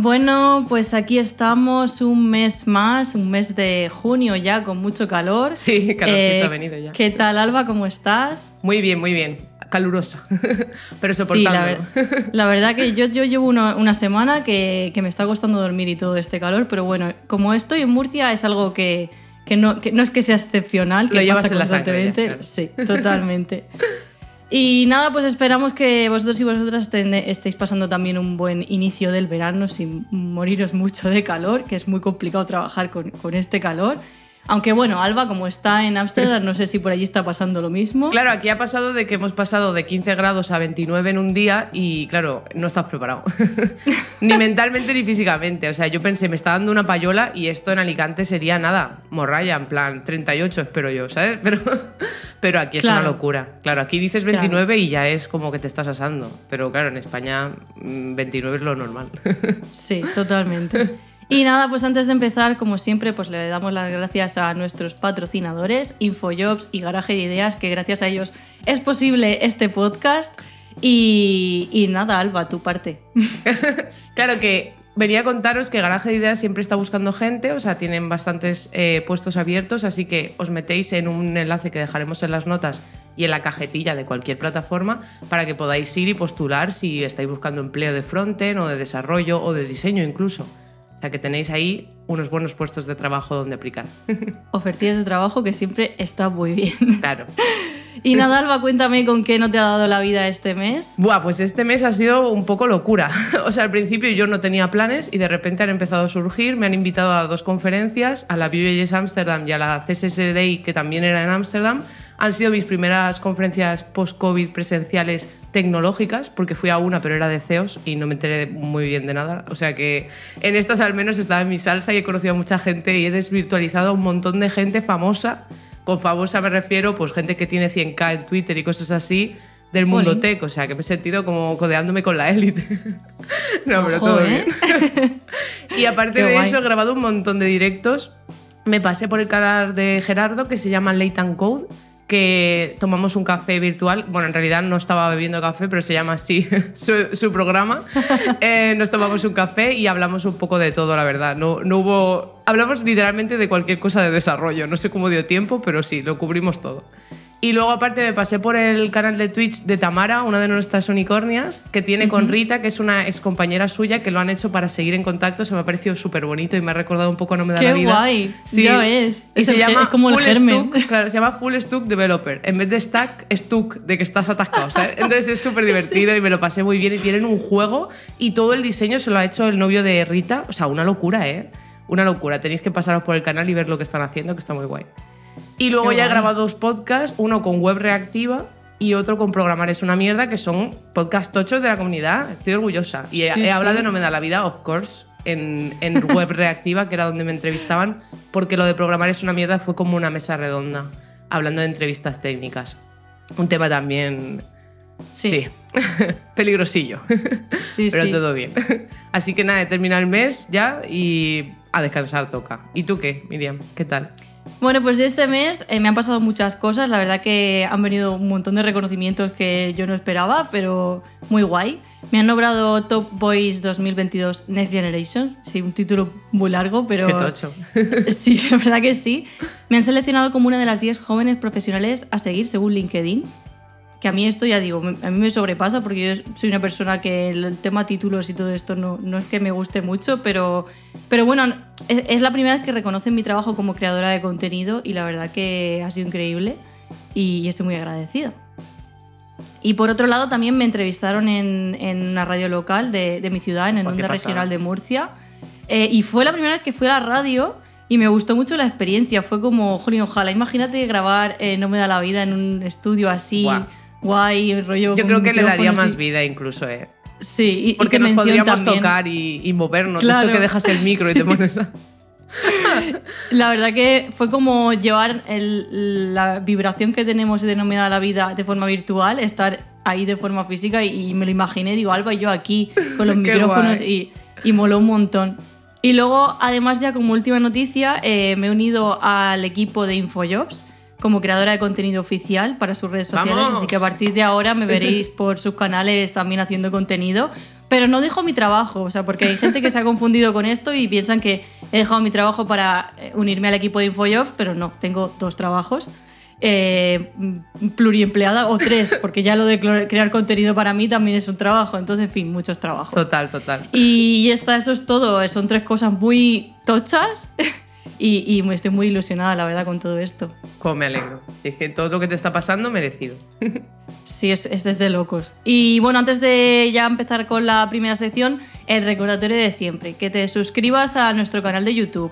Bueno, pues aquí estamos un mes más, un mes de junio ya con mucho calor. Sí, calorcito Eh, ha venido ya. ¿Qué tal, Alba? ¿Cómo estás? Muy bien, muy bien. Calurosa, pero Sí, la, ver- la verdad que yo, yo llevo una, una semana que, que me está costando dormir y todo este calor, pero bueno, como estoy en Murcia es algo que, que no, que no es que sea excepcional, que Lo llevas pasa en la sangre ya, constantemente. claro. Sí, totalmente. Y nada, pues esperamos que vosotros y vosotras estéis pasando también un buen inicio del verano sin moriros mucho de calor, que es muy complicado trabajar con, con este calor. Aunque bueno, Alba, como está en Ámsterdam, no sé si por allí está pasando lo mismo. Claro, aquí ha pasado de que hemos pasado de 15 grados a 29 en un día y claro, no estás preparado. ni mentalmente ni físicamente. O sea, yo pensé, me está dando una payola y esto en Alicante sería nada, morralla, en plan 38 espero yo, ¿sabes? Pero, pero aquí es Claro. una locura. Claro, aquí dices 29 y ya es como que te estás asando. Pero claro, en España mm, 29 es lo normal. Sí, totalmente. Y nada, pues antes de empezar, como siempre, pues le damos las gracias a nuestros patrocinadores, Infojobs y Garaje de Ideas, que gracias a ellos es posible este podcast. Y, nada, Alba, tu parte. Claro que venía a contaros que Garaje de Ideas siempre está buscando gente, o sea, tienen bastantes eh, puestos abiertos, así que os metéis en un enlace que dejaremos en las notas y en la cajetilla de cualquier plataforma para que podáis ir y postular si estáis buscando empleo de frontend o de desarrollo o de diseño incluso. O sea que tenéis ahí unos buenos puestos de trabajo donde aplicar. Ofertillas de trabajo que siempre está muy bien. claro. Y nada, Alba, cuéntame con qué no te ha dado la vida este mes. Buah, pues este mes ha sido un poco locura. O sea, al principio yo no tenía planes y de repente han empezado a surgir. Me han invitado a dos conferencias, a la Vue.js Amsterdam y a la CSS Day, que también era en Ámsterdam. Han sido mis primeras conferencias post-COVID presenciales tecnológicas, porque fui a una, pero era de CEOs y no me enteré muy bien de nada. O sea que en estas al menos estaba en mi salsa y he conocido a mucha gente y he desvirtualizado a un montón de gente famosa. Con famosa me refiero, pues gente que tiene 100k en Twitter y cosas así del mundo tech, o sea que me he sentido como codeándome con la élite. no, pero todo ¿eh? bien. y aparte Qué de guay. eso, he grabado un montón de directos. Me pasé por el canal de Gerardo que se llama Late and Code, que tomamos un café virtual. Bueno, en realidad no estaba bebiendo café, pero se llama así su, su programa. Eh, nos tomamos un café y hablamos un poco de todo, la verdad. No, no hubo. Hablamos literalmente de cualquier cosa de desarrollo. No sé cómo dio tiempo, pero sí, lo cubrimos todo. Y luego aparte me pasé por el canal de Twitch de Tamara, una de nuestras unicornias, que tiene con Rita, que es una ex compañera suya, que lo han hecho para seguir en contacto. Se me ha parecido súper bonito y me ha recordado un poco No me da Qué la vida. guay, ya ves. Y Es se el llama es como el Full germen. Stuck, claro, se llama Full Stuck Developer. En vez de Stack, Stuck, de que estás atascado. ¿sabes? Entonces es súper divertido y me lo pasé muy bien. Y tienen un juego y todo el diseño se lo ha hecho el novio de Rita. O sea, una locura, ¿eh? Una locura. Tenéis que pasaros por el canal y ver lo que están haciendo, que está muy guay. Y luego Qué ya he grabado dos podcasts, uno con web reactiva y otro con programar es una mierda, que son podcast tochos de la comunidad. Estoy orgullosa. Y he, Sí, he hablado sí. de No me da la vida, of course, en, en web reactiva, que era donde me entrevistaban, porque lo de programar es una mierda fue como una mesa redonda, hablando de entrevistas técnicas. Un tema también... Sí. Sí. Peligrosillo. Sí, Pero sí. todo bien. Así que nada, he terminado el mes ya y a descansar toca. ¿Y tú qué, Miriam? ¿Qué tal? Bueno, pues este mes eh, me han pasado muchas cosas. La verdad que han venido un montón de reconocimientos que yo no esperaba, pero muy guay. Me han nombrado Top Boys 2022 Next Generation. Sí, un título muy largo, pero. Qué tocho. Sí, la verdad que sí. Me han seleccionado como una de las 10 jóvenes profesionales a seguir según LinkedIn. Que a mí esto ya digo, a mí me sobrepasa porque yo soy una persona que el tema títulos y todo esto no, no es que me guste mucho, pero, pero bueno, es, es la primera vez que reconocen mi trabajo como creadora de contenido y la verdad que ha sido increíble y estoy muy agradecida. Y por otro lado, también me entrevistaron en, en una radio local de, de mi ciudad, en el Onda. Regional de Murcia. Eh, y fue la primera vez que fui a la radio y me gustó mucho la experiencia. Fue como, jolín, ojalá, imagínate grabar eh, No me da la vida en un estudio así, Buah. Guay, rollo. Yo creo que le daría más y- vida incluso, ¿eh? Sí, y, Porque hice nos podríamos también. tocar y, y movernos. Claro. Esto que dejas el micro y te Sí. pones a... La verdad que fue como llevar el- la vibración que tenemos denominada la vida de forma virtual, estar ahí de forma física y, y me lo imaginé, digo, Alba y yo aquí con los micrófonos y, y moló un montón. Y luego, además, ya como última noticia, eh, me he unido al equipo de Infojobs como creadora de contenido oficial para sus redes sociales, ¡Vamos! así que a partir de ahora me veréis por sus canales también haciendo contenido. Pero no dejo mi trabajo, o sea, porque hay gente que se ha confundido con esto y piensan que he dejado mi trabajo para eh, unirme al equipo de Infojobs, pero no, tengo dos trabajos. eh, pluriempleada o tres, porque ya lo de crear contenido para mí también es un trabajo, entonces, en fin, muchos trabajos. Total, total. Y está, eso es todo. Son tres cosas muy tochas y, estoy muy ilusionada, la verdad, con todo esto. Como me alegro. Si es que todo lo que te está pasando, merecido. Sí, es, es desde locos. Y bueno, antes de ya empezar con la primera sección, el recordatorio de siempre, que te suscribas a nuestro canal de YouTube,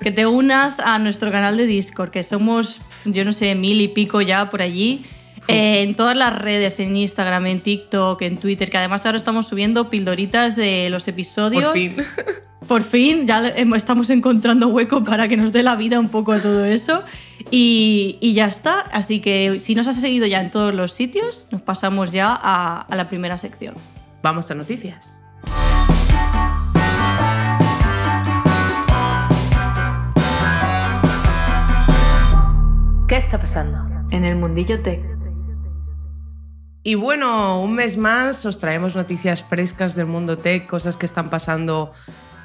que te unas a nuestro canal de Discord, que somos, yo no sé, mil y pico ya por allí. Eh, en todas las redes, en Instagram, en TikTok, en Twitter, que además ahora estamos subiendo pildoritas de los episodios. Por fin. Por fin, ya em- estamos encontrando hueco para que nos dé la vida un poco a todo eso. Y, y ya está. Así que si nos has seguido ya en todos los sitios, nos pasamos ya a, a la primera sección. Vamos a noticias. ¿Qué está pasando? En el mundillo tech. Y bueno, un mes más os traemos noticias frescas del mundo tech, cosas que están pasando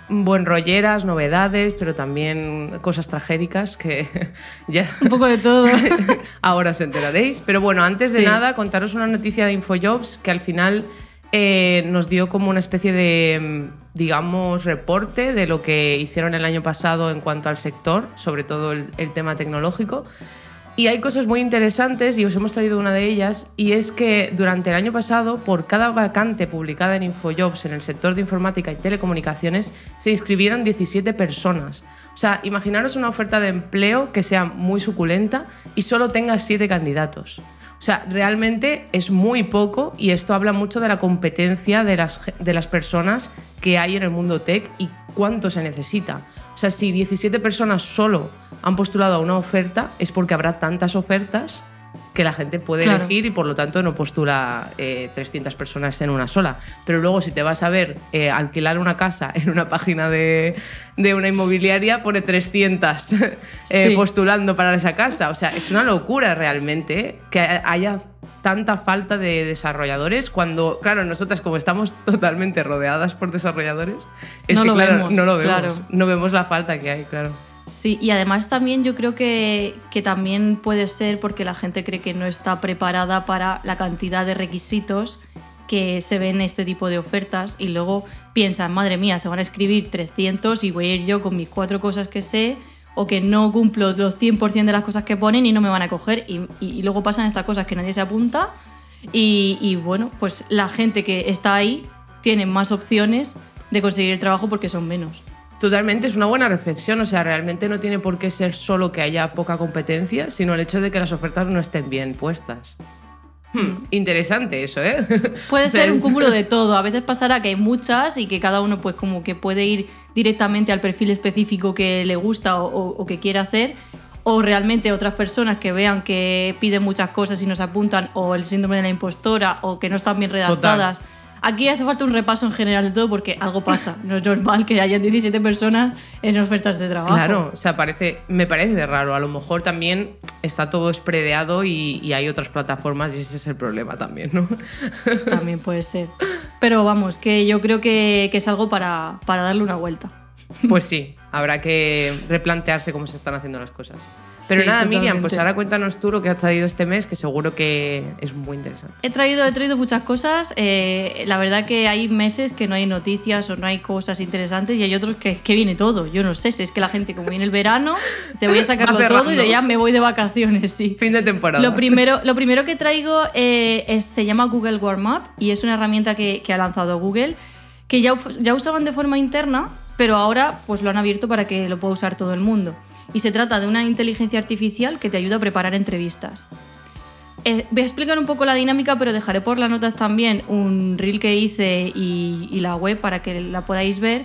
buen rolleras, novedades, pero también cosas tragédicas que ya Un poco de todo. ahora os enteraréis. Pero bueno, antes de Sí. nada, contaros una noticia de Infojobs que al final eh, nos dio como una especie de, mm, digamos, reporte de lo que hicieron el año pasado en cuanto al sector, sobre todo el, el tema tecnológico. Y hay cosas muy interesantes y os hemos traído una de ellas y es que durante el año pasado por cada vacante publicada en Infojobs en el sector de informática y telecomunicaciones se inscribieron 17 personas. O sea, imaginaros una oferta de empleo que sea muy suculenta y solo tenga 7 candidatos. O sea, realmente es muy poco y esto habla mucho de la competencia de las, de las personas que hay en el mundo tech y cuánto se necesita. O sea, si 17 personas solo han postulado a una oferta, es porque habrá tantas ofertas que la gente puede Claro. elegir y por lo tanto no postula eh, 300 personas en una sola. Pero luego si te vas a ver eh, alquilar una casa en una página de, de una inmobiliaria, pone 300 eh, postulando para esa casa. O sea, es una locura realmente que haya tanta falta de desarrolladores cuando, claro, nosotras como estamos totalmente rodeadas por desarrolladores, es No que lo claro, vemos, no lo vemos, claro. no vemos la falta que hay, claro. Sí, y además también yo creo que, que también puede ser porque la gente cree que no está preparada para la cantidad de requisitos que se ven en este tipo de ofertas y luego piensan, madre mía, se van a escribir 300 y voy a ir yo con mis cuatro cosas que sé o que no cumplo los 100% de las cosas que ponen y no me van a coger y, y- y luego pasan estas cosas que nadie se apunta y, y bueno, pues la gente que está ahí tiene más opciones de conseguir el trabajo porque son menos. Totalmente, es una buena reflexión. O sea, realmente no tiene por qué ser solo que haya poca competencia, sino el hecho de que las ofertas no estén bien puestas. Hmm, interesante eso, ¿eh? Puede O sea, ser un cúmulo de todo. A veces pasará que hay muchas y que cada uno pues como que puede ir directamente al perfil específico que le gusta o, o- o que quiere hacer. O realmente otras personas que vean que piden muchas cosas y nos apuntan o el síndrome de la impostora o que no están bien redactadas. Aquí hace falta un repaso en general de todo porque algo pasa. No es normal que hayan 17 personas en ofertas de trabajo. Claro, o sea, parece, me parece raro. A lo mejor también está todo espredeado y, y hay otras plataformas y ese es el problema también, ¿no? También puede ser. Pero vamos, que yo creo que, que es algo para, para darle una vuelta. Pues sí, habrá que replantearse cómo se están haciendo las cosas. Pero Sí, nada, Miriam, pues totalmente. ahora cuéntanos tú lo que has traído este mes, que seguro que es muy interesante. He traído, he traído muchas cosas. eh, la verdad que hay meses que no hay noticias o no hay cosas interesantes y hay otros que, que viene todo. Yo no sé si es que la gente como viene el verano, te voy a sacarlo todo y de ya me voy de vacaciones, sí. Fin de temporada. Lo primero, lo primero que traigo eh, es- se llama Google Warm Up y es una herramienta que, que ha lanzado Google que ya, ya usaban de forma interna, pero ahora pues lo han abierto para que lo pueda usar todo el mundo. Y se trata de una inteligencia artificial que te ayuda a preparar entrevistas. eh, voy a explicar un poco la dinámica, pero dejaré por las notas también un reel que hice y, la web para que la podáis ver.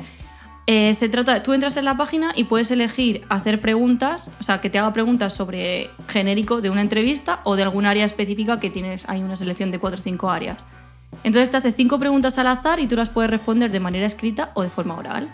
Eh, se trata, tú entras en la página y puedes elegir hacer preguntas, o sea, que te haga preguntas sobre genérico de una entrevista o de algún área específica que tienes, hay una selección de 4 o 5 áreas. Entonces te hace cinco preguntas al azar y tú las puedes responder de manera escrita o de forma oral.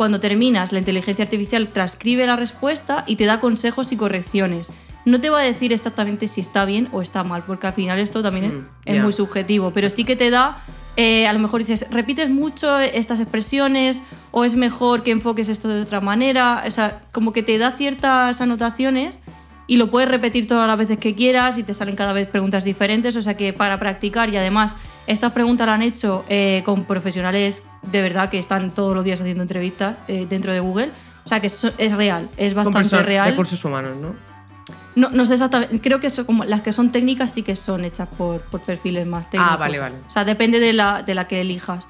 Cuando terminas, la inteligencia artificial transcribe la respuesta y te da consejos y correcciones. No te va a decir exactamente si está bien o está mal, porque al final esto también es- Mm, es muy subjetivo, pero sí que te da, eh, a lo mejor dices, repites mucho estas expresiones o es mejor que enfoques esto de otra manera, o sea, como que te da ciertas anotaciones y lo puedes repetir todas las veces que quieras y te salen cada vez preguntas diferentes, o sea que para practicar y además estas preguntas las han hecho eh, con profesionales de verdad que están todos los días haciendo entrevistas eh, dentro de Google, o sea que es, es real, es Con bastante perso- real. recursos humanos, ¿no? No, no sé exactamente, creo que son como las que son técnicas sí que son hechas por, por perfiles más técnicos. Ah, vale, vale. O sea, depende de la, de la que elijas.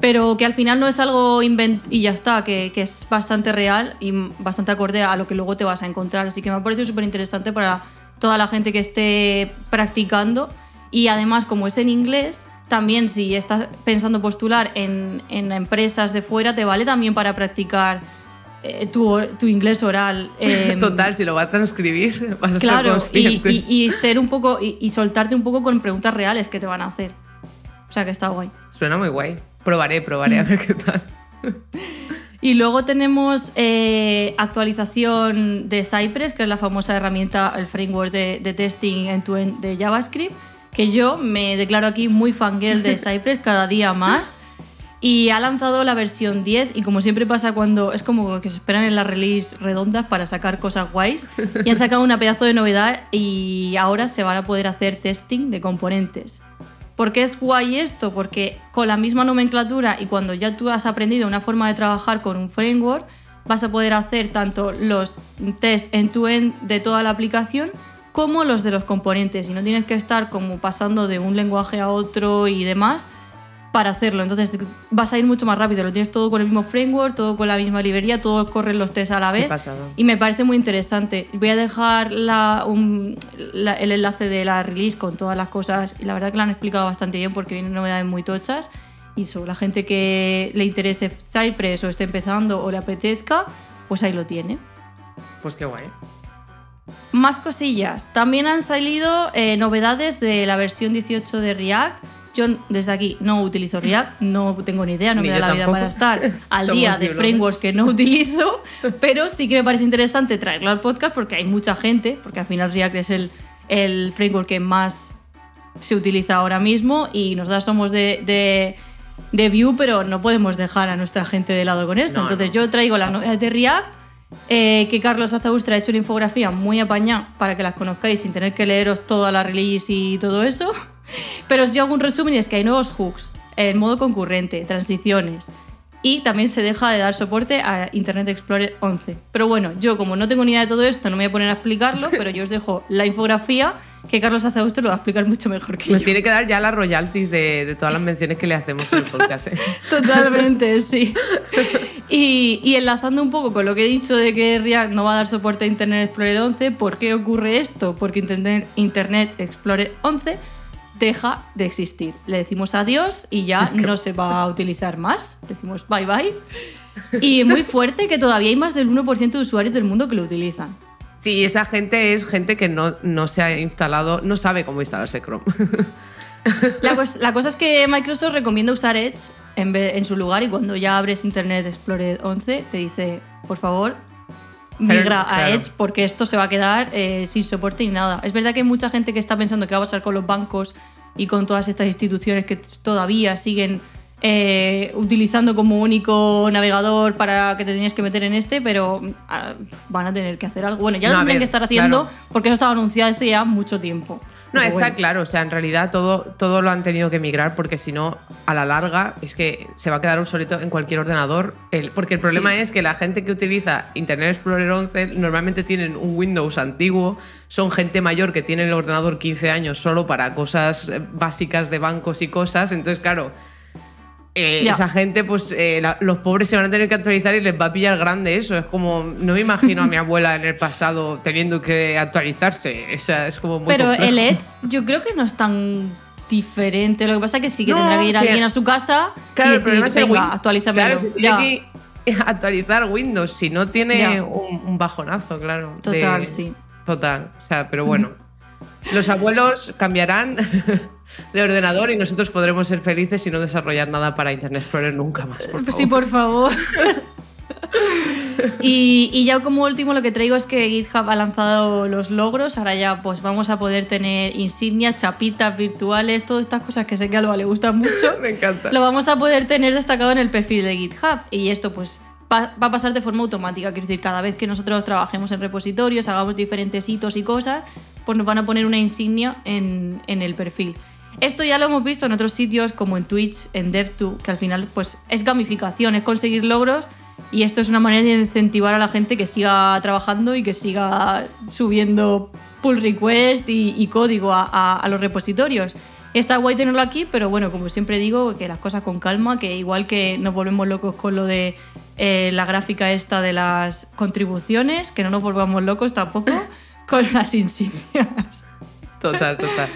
Pero que al final no es algo invent y ya está, que, que es bastante real y bastante acorde a lo que luego te vas a encontrar. Así que me ha parecido súper interesante para toda la gente que esté practicando. Y además, como es en inglés, también si estás pensando postular en, en empresas de fuera, te vale también para practicar eh, tu, tu inglés oral. em, Total, si lo vas a transcribir, vas a ser Claro, y, consciente. y- y ser un poco y, y soltarte un poco con preguntas reales que te van a hacer. O sea que está guay. Suena muy guay. Probaré, probaré a ver qué tal. Y luego tenemos eh, actualización de Cypress, que es la famosa herramienta, el framework de, de testing en de JavaScript, que yo me declaro aquí muy fangirl de Cypress cada día más. Y ha lanzado la versión 10 y como siempre pasa cuando es como que se esperan en las release redondas para sacar cosas guays y han sacado una pedazo de novedad y ahora se van a poder hacer testing de componentes. ¿Por qué es guay esto? Porque con la misma nomenclatura y cuando ya tú has aprendido una forma de trabajar con un framework, vas a poder hacer tanto los test end-to-end de toda la aplicación como los de los componentes y no tienes que estar como pasando de un lenguaje a otro y demás para hacerlo. Entonces vas a ir mucho más rápido, lo tienes todo con el mismo framework, todo con la misma librería, todos corren los tests a la vez. Y me parece muy interesante. Voy a dejar la- un- la- el enlace de la release con todas las cosas y la verdad que lo han explicado bastante bien porque vienen novedades muy tochas. Y sobre la gente que le interese Cypress o esté empezando o le apetezca, pues ahí lo tiene. Pues qué guay. Más cosillas. También han salido eh, novedades de la versión 18 de React. Yo desde aquí no utilizo React, no tengo ni idea, no Ni me da la vida para estar al día de frameworks que no utilizo, pero sí que me parece interesante traerlo al podcast porque hay mucha gente, porque al final React es el, el framework que más se utiliza ahora mismo y nosotros somos de, de, de Vue, pero no podemos dejar a nuestra gente de lado con eso. No, Entonces no. yo traigo las novedades de React, eh, que Carlos Azaustra ha hecho una infografía muy apañada para que las conozcáis sin tener que leeros toda la release y todo eso. Pero os hago un resumen es que hay nuevos hooks, en modo concurrente, transiciones. Y también se deja de dar soporte a Internet Explorer 11. Pero bueno, yo como no tengo ni idea de todo esto, no me voy a poner a explicarlo, pero yo os dejo la infografía que Carlos Azaustra lo va a explicar mucho mejor que Nos yo. tiene que dar ya las royalties de, de todas las menciones que le hacemos en el podcast. ¿eh? Totalmente, sí. Y, y enlazando un poco con lo que he dicho de que React no va a dar soporte a Internet Explorer 11, ¿por qué ocurre esto? Porque Internet, Internet Explorer 11 deja de existir. Le decimos adiós y ya no se va a utilizar más. Decimos bye bye. Y muy fuerte que todavía hay más del 1% de usuarios del mundo que lo utilizan. Sí, esa gente es gente que no, no se ha instalado, no sabe cómo instalarse Chrome. La, cos- la cosa es que Microsoft recomienda usar Edge en, vez- en su lugar y cuando ya abres Internet Explorer 11 te dice, por favor, migra a claro. Edge porque esto se va a quedar eh, sin soporte ni nada. Es verdad que hay mucha gente que está pensando que va a pasar con los bancos y con todas estas instituciones que todavía siguen eh, utilizando como único navegador para que te tenías que meter en este, pero ah, van a tener que hacer algo. Bueno, ya No, lo tendrían ver, que estar haciendo claro. porque eso estaba anunciado hace ya mucho tiempo. No, está bueno. claro, o sea, en realidad todo, todo lo han tenido que migrar porque si no, a la larga es que se va a quedar obsoleto en cualquier ordenador. El- porque el problema Sí. es que la gente que utiliza Internet Explorer 11 normalmente tienen un Windows antiguo, son gente mayor que tiene el ordenador 15 años solo para cosas eh, básicas de bancos y cosas, entonces claro, eh, esa gente, pues eh, la- los pobres se van a tener que actualizar y les va a pillar grande eso. Es como, no me imagino a mi abuela en el pasado teniendo que actualizarse. O sea, es como muy Pero complejo. el Edge yo creo que no es tan diferente. Lo que pasa es que sí que No, tendrá que ir alguien a su casa Claro, y el problema es decir, el venga, actualízamelo. Claro, se tiene Ya. que actualizar Windows, si no tiene un, un bajonazo, claro. de- Total, sí. Total. O sea, pero bueno. Los abuelos cambiarán de ordenador y nosotros podremos ser felices y no desarrollar nada para Internet Explorer nunca más. Por Sí, favor. por favor. y, y ya como último lo que traigo es que GitHub ha lanzado los logros. Ahora ya pues vamos a poder tener insignias, chapitas virtuales, todas estas cosas que sé que a Alba le gustan mucho. Me encanta. Lo vamos a poder tener destacado en el perfil de GitHub. Y esto pues va, va a pasar de forma automática. Quiero decir, cada vez que nosotros trabajemos en repositorios, hagamos diferentes hitos y cosas, pues nos van a poner una insignia en, en el perfil. Esto ya lo hemos visto en otros sitios como en Twitch, en Dev2, que al final pues es gamificación, es conseguir logros y esto es una manera de incentivar a la gente que siga trabajando y que siga subiendo pull request y, y código a, a- a los repositorios. Está guay tenerlo aquí, pero bueno, como siempre digo, que las cosas con calma, que igual que nos volvemos locos con lo de eh, la gráfica esta de las contribuciones, que no nos volvamos locos tampoco con las insignias. Total, total.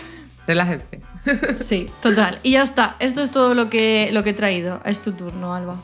Relájense. Sí, total. Y ya está. Esto es todo lo que, lo que he traído. Es tu turno, Alba.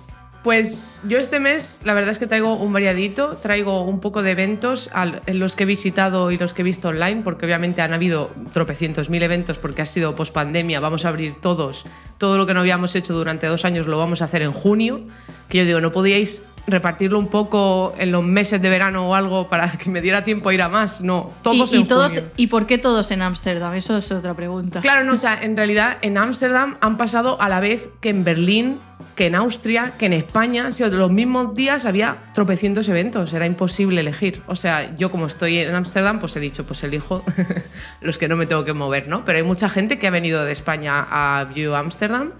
Pues yo este mes, la verdad es que traigo un variadito, traigo un poco de eventos al- los que he visitado y los que he visto online, porque obviamente han habido tropecientos mil eventos porque ha sido post pandemia, vamos a abrir todos, todo lo que no habíamos hecho durante dos años lo vamos a hacer en junio, que yo digo, no podíais repartirlo un poco en los meses de verano o algo para que me diera tiempo a ir a más, no, todos y, y en todos, junio. ¿Y por qué todos en Ámsterdam? Eso es otra pregunta. Claro, no, o sea, en realidad en Ámsterdam han pasado a la vez que en Berlín, que en Austria, que en España, sido los mismos días había tropecientos eventos, era imposible elegir. O sea, yo como estoy en Ámsterdam, pues he dicho, pues elijo los que no me tengo que mover, ¿no? Pero hay mucha gente que ha venido de España a View Amsterdam.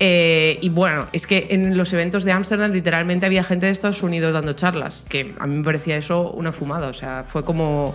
Eh, y bueno, es que en los eventos de Ámsterdam literalmente había gente de Estados Unidos dando charlas, que a mí me parecía eso una fumada, o sea, fue como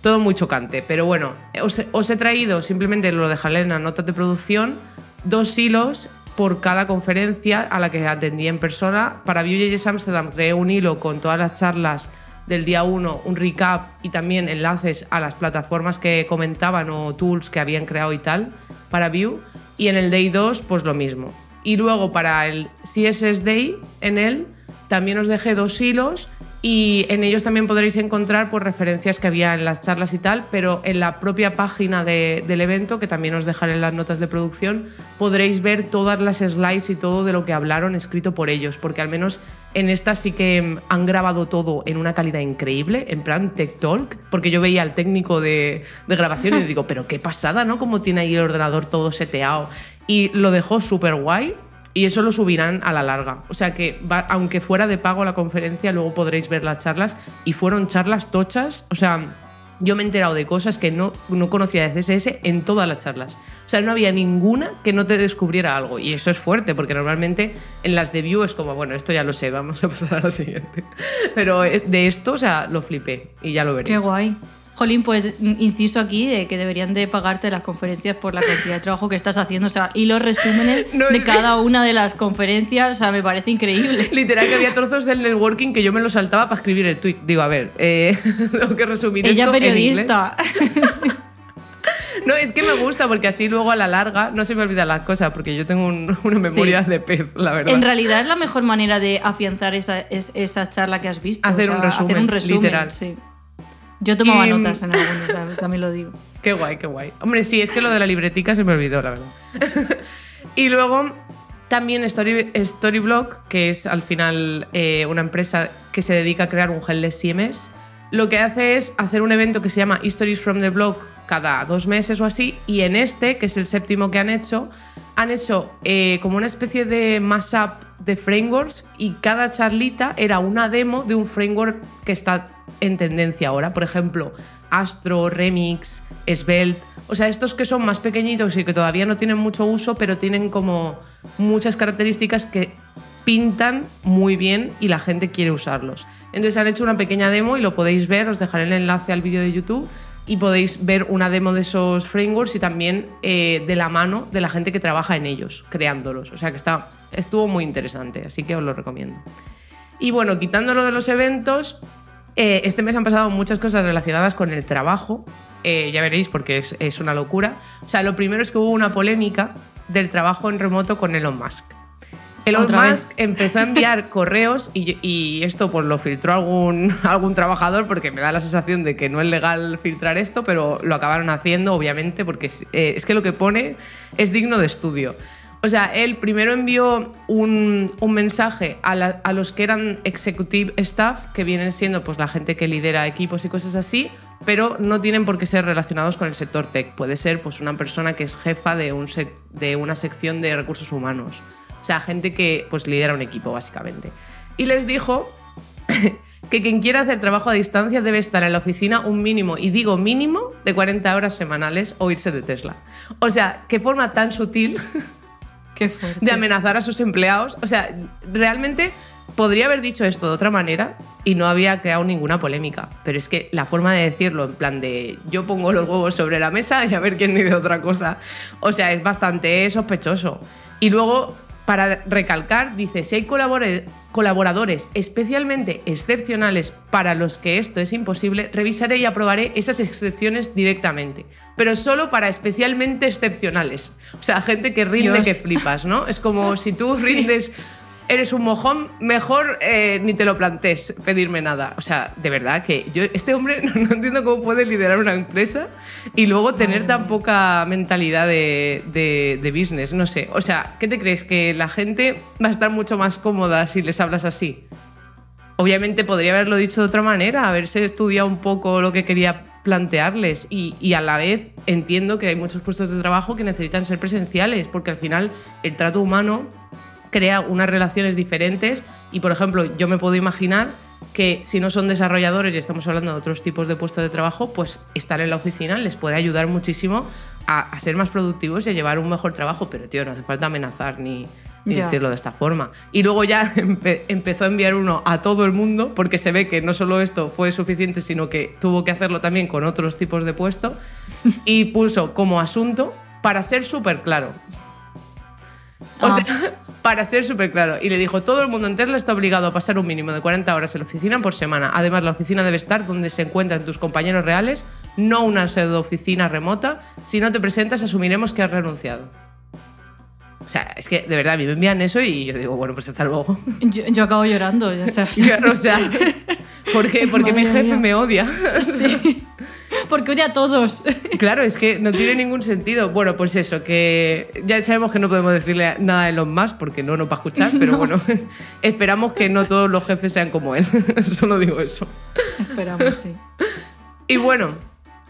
todo muy chocante. Pero bueno, os, he traído, simplemente lo dejaré en las notas de producción, dos hilos por cada conferencia a la que atendí en persona. Para Vue.js Amsterdam creé un hilo con todas las charlas del día 1, un recap y también enlaces a las plataformas que comentaban o tools que habían creado y tal para Vue. Y en el Day 2, pues lo mismo. Y luego para el CSS Day, en él también os dejé dos hilos y en ellos también podréis encontrar pues, referencias que había en las charlas y tal, pero en la propia página de- del evento, que también os dejaré en las notas de producción, podréis ver todas las slides y todo de lo que hablaron escrito por ellos, porque al menos en esta sí que mm, han grabado todo en una calidad increíble, en plan Tech Talk, porque yo veía al técnico de, de grabación y digo, pero qué pasada, ¿no? Como tiene ahí el ordenador todo seteado. Y lo dejó súper guay. Y eso lo subirán a la larga. O sea que, va- aunque fuera de pago la conferencia, luego podréis ver las charlas. Y fueron charlas tochas. O sea, yo me he enterado de cosas que no, no conocía de CSS en todas las charlas. O sea, no había ninguna que no te descubriera algo. Y eso es fuerte, porque normalmente en las de Vue es como, bueno, esto ya lo sé, vamos a pasar a lo siguiente. Pero eh, de esto, o sea, lo flipé. Y ya lo veréis. Qué guay. Jolín, pues inciso aquí de que deberían de pagarte las conferencias por la cantidad de trabajo que estás haciendo. O sea, y los resúmenes No, de que- cada una de las conferencias, o sea, me parece increíble. Literal que había trozos del networking que yo me lo saltaba para escribir el tweet. Digo, a ver, eh, tengo que resumir Ella esto en periodista. No, es que me gusta porque así luego a la larga no se me olvidan las cosas porque yo tengo un- una memoria de pez, la verdad. En realidad es la mejor manera de afianzar esa, es- esa charla que has visto. Hacer un resumen, Hacer un resumen, literal. sí. Yo tomaba Y- notas en algunos, ¿sabes? también lo digo. Qué guay, qué guay. Hombre, sí, es que lo de la libretica se me olvidó, la verdad. y luego también Story, Storyblock, que es al final eh, una empresa que se dedica a crear un headless CMS, lo que hace es hacer un evento que se llama Histories from the Block cada dos meses o así, y en este, que es el séptimo que han hecho, han hecho eh, como una especie de mashup de frameworks y cada charlita era una demo de un framework que está en tendencia ahora. Por ejemplo, Astro, Remix, Svelte. O sea, estos que son más pequeñitos y que todavía no tienen mucho uso, pero tienen como muchas características que pintan muy bien y la gente quiere usarlos. Entonces han hecho una pequeña demo y lo podéis ver, os dejaré el enlace al vídeo de YouTube y podéis ver una demo de esos frameworks y también eh, de la mano de la gente que trabaja en ellos, creándolos. O sea que está, estuvo muy interesante, así que os lo recomiendo. Y bueno, quitándolo de los eventos, eh, este mes han pasado muchas cosas relacionadas con el trabajo. Eh, ya veréis porque es, es una locura. O sea, lo primero es que hubo una polémica del trabajo en remoto con Elon Musk. Elon Otra Musk empezó a enviar correos y, y esto pues lo filtró algún, algún trabajador porque me da la sensación de que no es legal filtrar esto, pero lo acabaron haciendo obviamente porque es, eh, es que lo que pone es digno de estudio. O sea, él primero envió un, un mensaje a, la- a los que eran executive staff, que vienen siendo pues la gente que lidera equipos y cosas así, pero no tienen por qué ser relacionados con el sector tech. Puede ser pues una persona que es jefa de, un sec- de una sección de recursos humanos. O sea, gente que pues lidera un equipo básicamente. Y les dijo que quien quiera hacer trabajo a distancia debe estar en la oficina un mínimo, y digo mínimo, de 40 horas semanales o irse de Tesla. O sea, qué forma tan sutil Qué de amenazar a sus empleados. O sea, realmente podría haber dicho esto de otra manera y no había creado ninguna polémica. Pero es que la forma de decirlo, en plan de yo pongo los huevos sobre la mesa y a ver quién dice otra cosa, o sea, es bastante sospechoso. Y luego, para recalcar, dice, si hay colaboradores especialmente excepcionales para los que esto es imposible, revisaré y aprobaré esas excepciones directamente. Pero solo para especialmente excepcionales. O sea, gente que rinde Dios. que flipas, ¿no? Es como si tú rindes, eres un mojón, mejor eh, ni te lo plantees pedirme nada. O sea, de verdad que yo, este hombre no, no entiendo cómo puede liderar una empresa y luego tener tan poca mentalidad de, de- de business. No sé. O sea, ¿qué te crees? ¿Que la gente va a estar mucho más cómoda si les hablas así? Obviamente podría haberlo dicho de otra manera, haberse estudiado un poco lo que quería plantearles y, y a la vez entiendo que hay muchos puestos de trabajo que necesitan ser presenciales porque al final el trato humano crea unas relaciones diferentes y por ejemplo yo me puedo imaginar que si no son desarrolladores y estamos hablando de otros tipos de puestos de trabajo, pues estar en la oficina les puede ayudar muchísimo a, a ser más productivos y a llevar un mejor trabajo, pero tío, no hace falta amenazar ni, ni Ya. decirlo de esta forma. Y luego ya empe- empezó a enviar uno a todo el mundo, porque se ve que no solo esto fue suficiente, sino que tuvo que hacerlo también con otros tipos de puesto, y puso como asunto para ser súper claro. O Ah. sea, para ser súper claro. Y le dijo, todo el mundo en Tesla está obligado a pasar un mínimo de 40 horas en la oficina por semana. Además, la oficina debe estar donde se encuentran tus compañeros reales, no una pseudo oficina remota. Si no te presentas, asumiremos que has renunciado. O sea, es que de verdad, a mí me envían eso y yo digo, bueno, pues hasta luego. Yo, yo acabo llorando. ya sabes. Claro, o sea, ¿por qué? Porque mi jefe mía. me odia. Sí. Porque odia a todos. Claro, es que no tiene ningún sentido. Bueno, pues eso, que ya sabemos que no podemos decirle nada a Elon Musk porque no nos va a escuchar, pero bueno, esperamos que no todos los jefes sean como él. Solo digo eso. Esperamos, sí. Y bueno,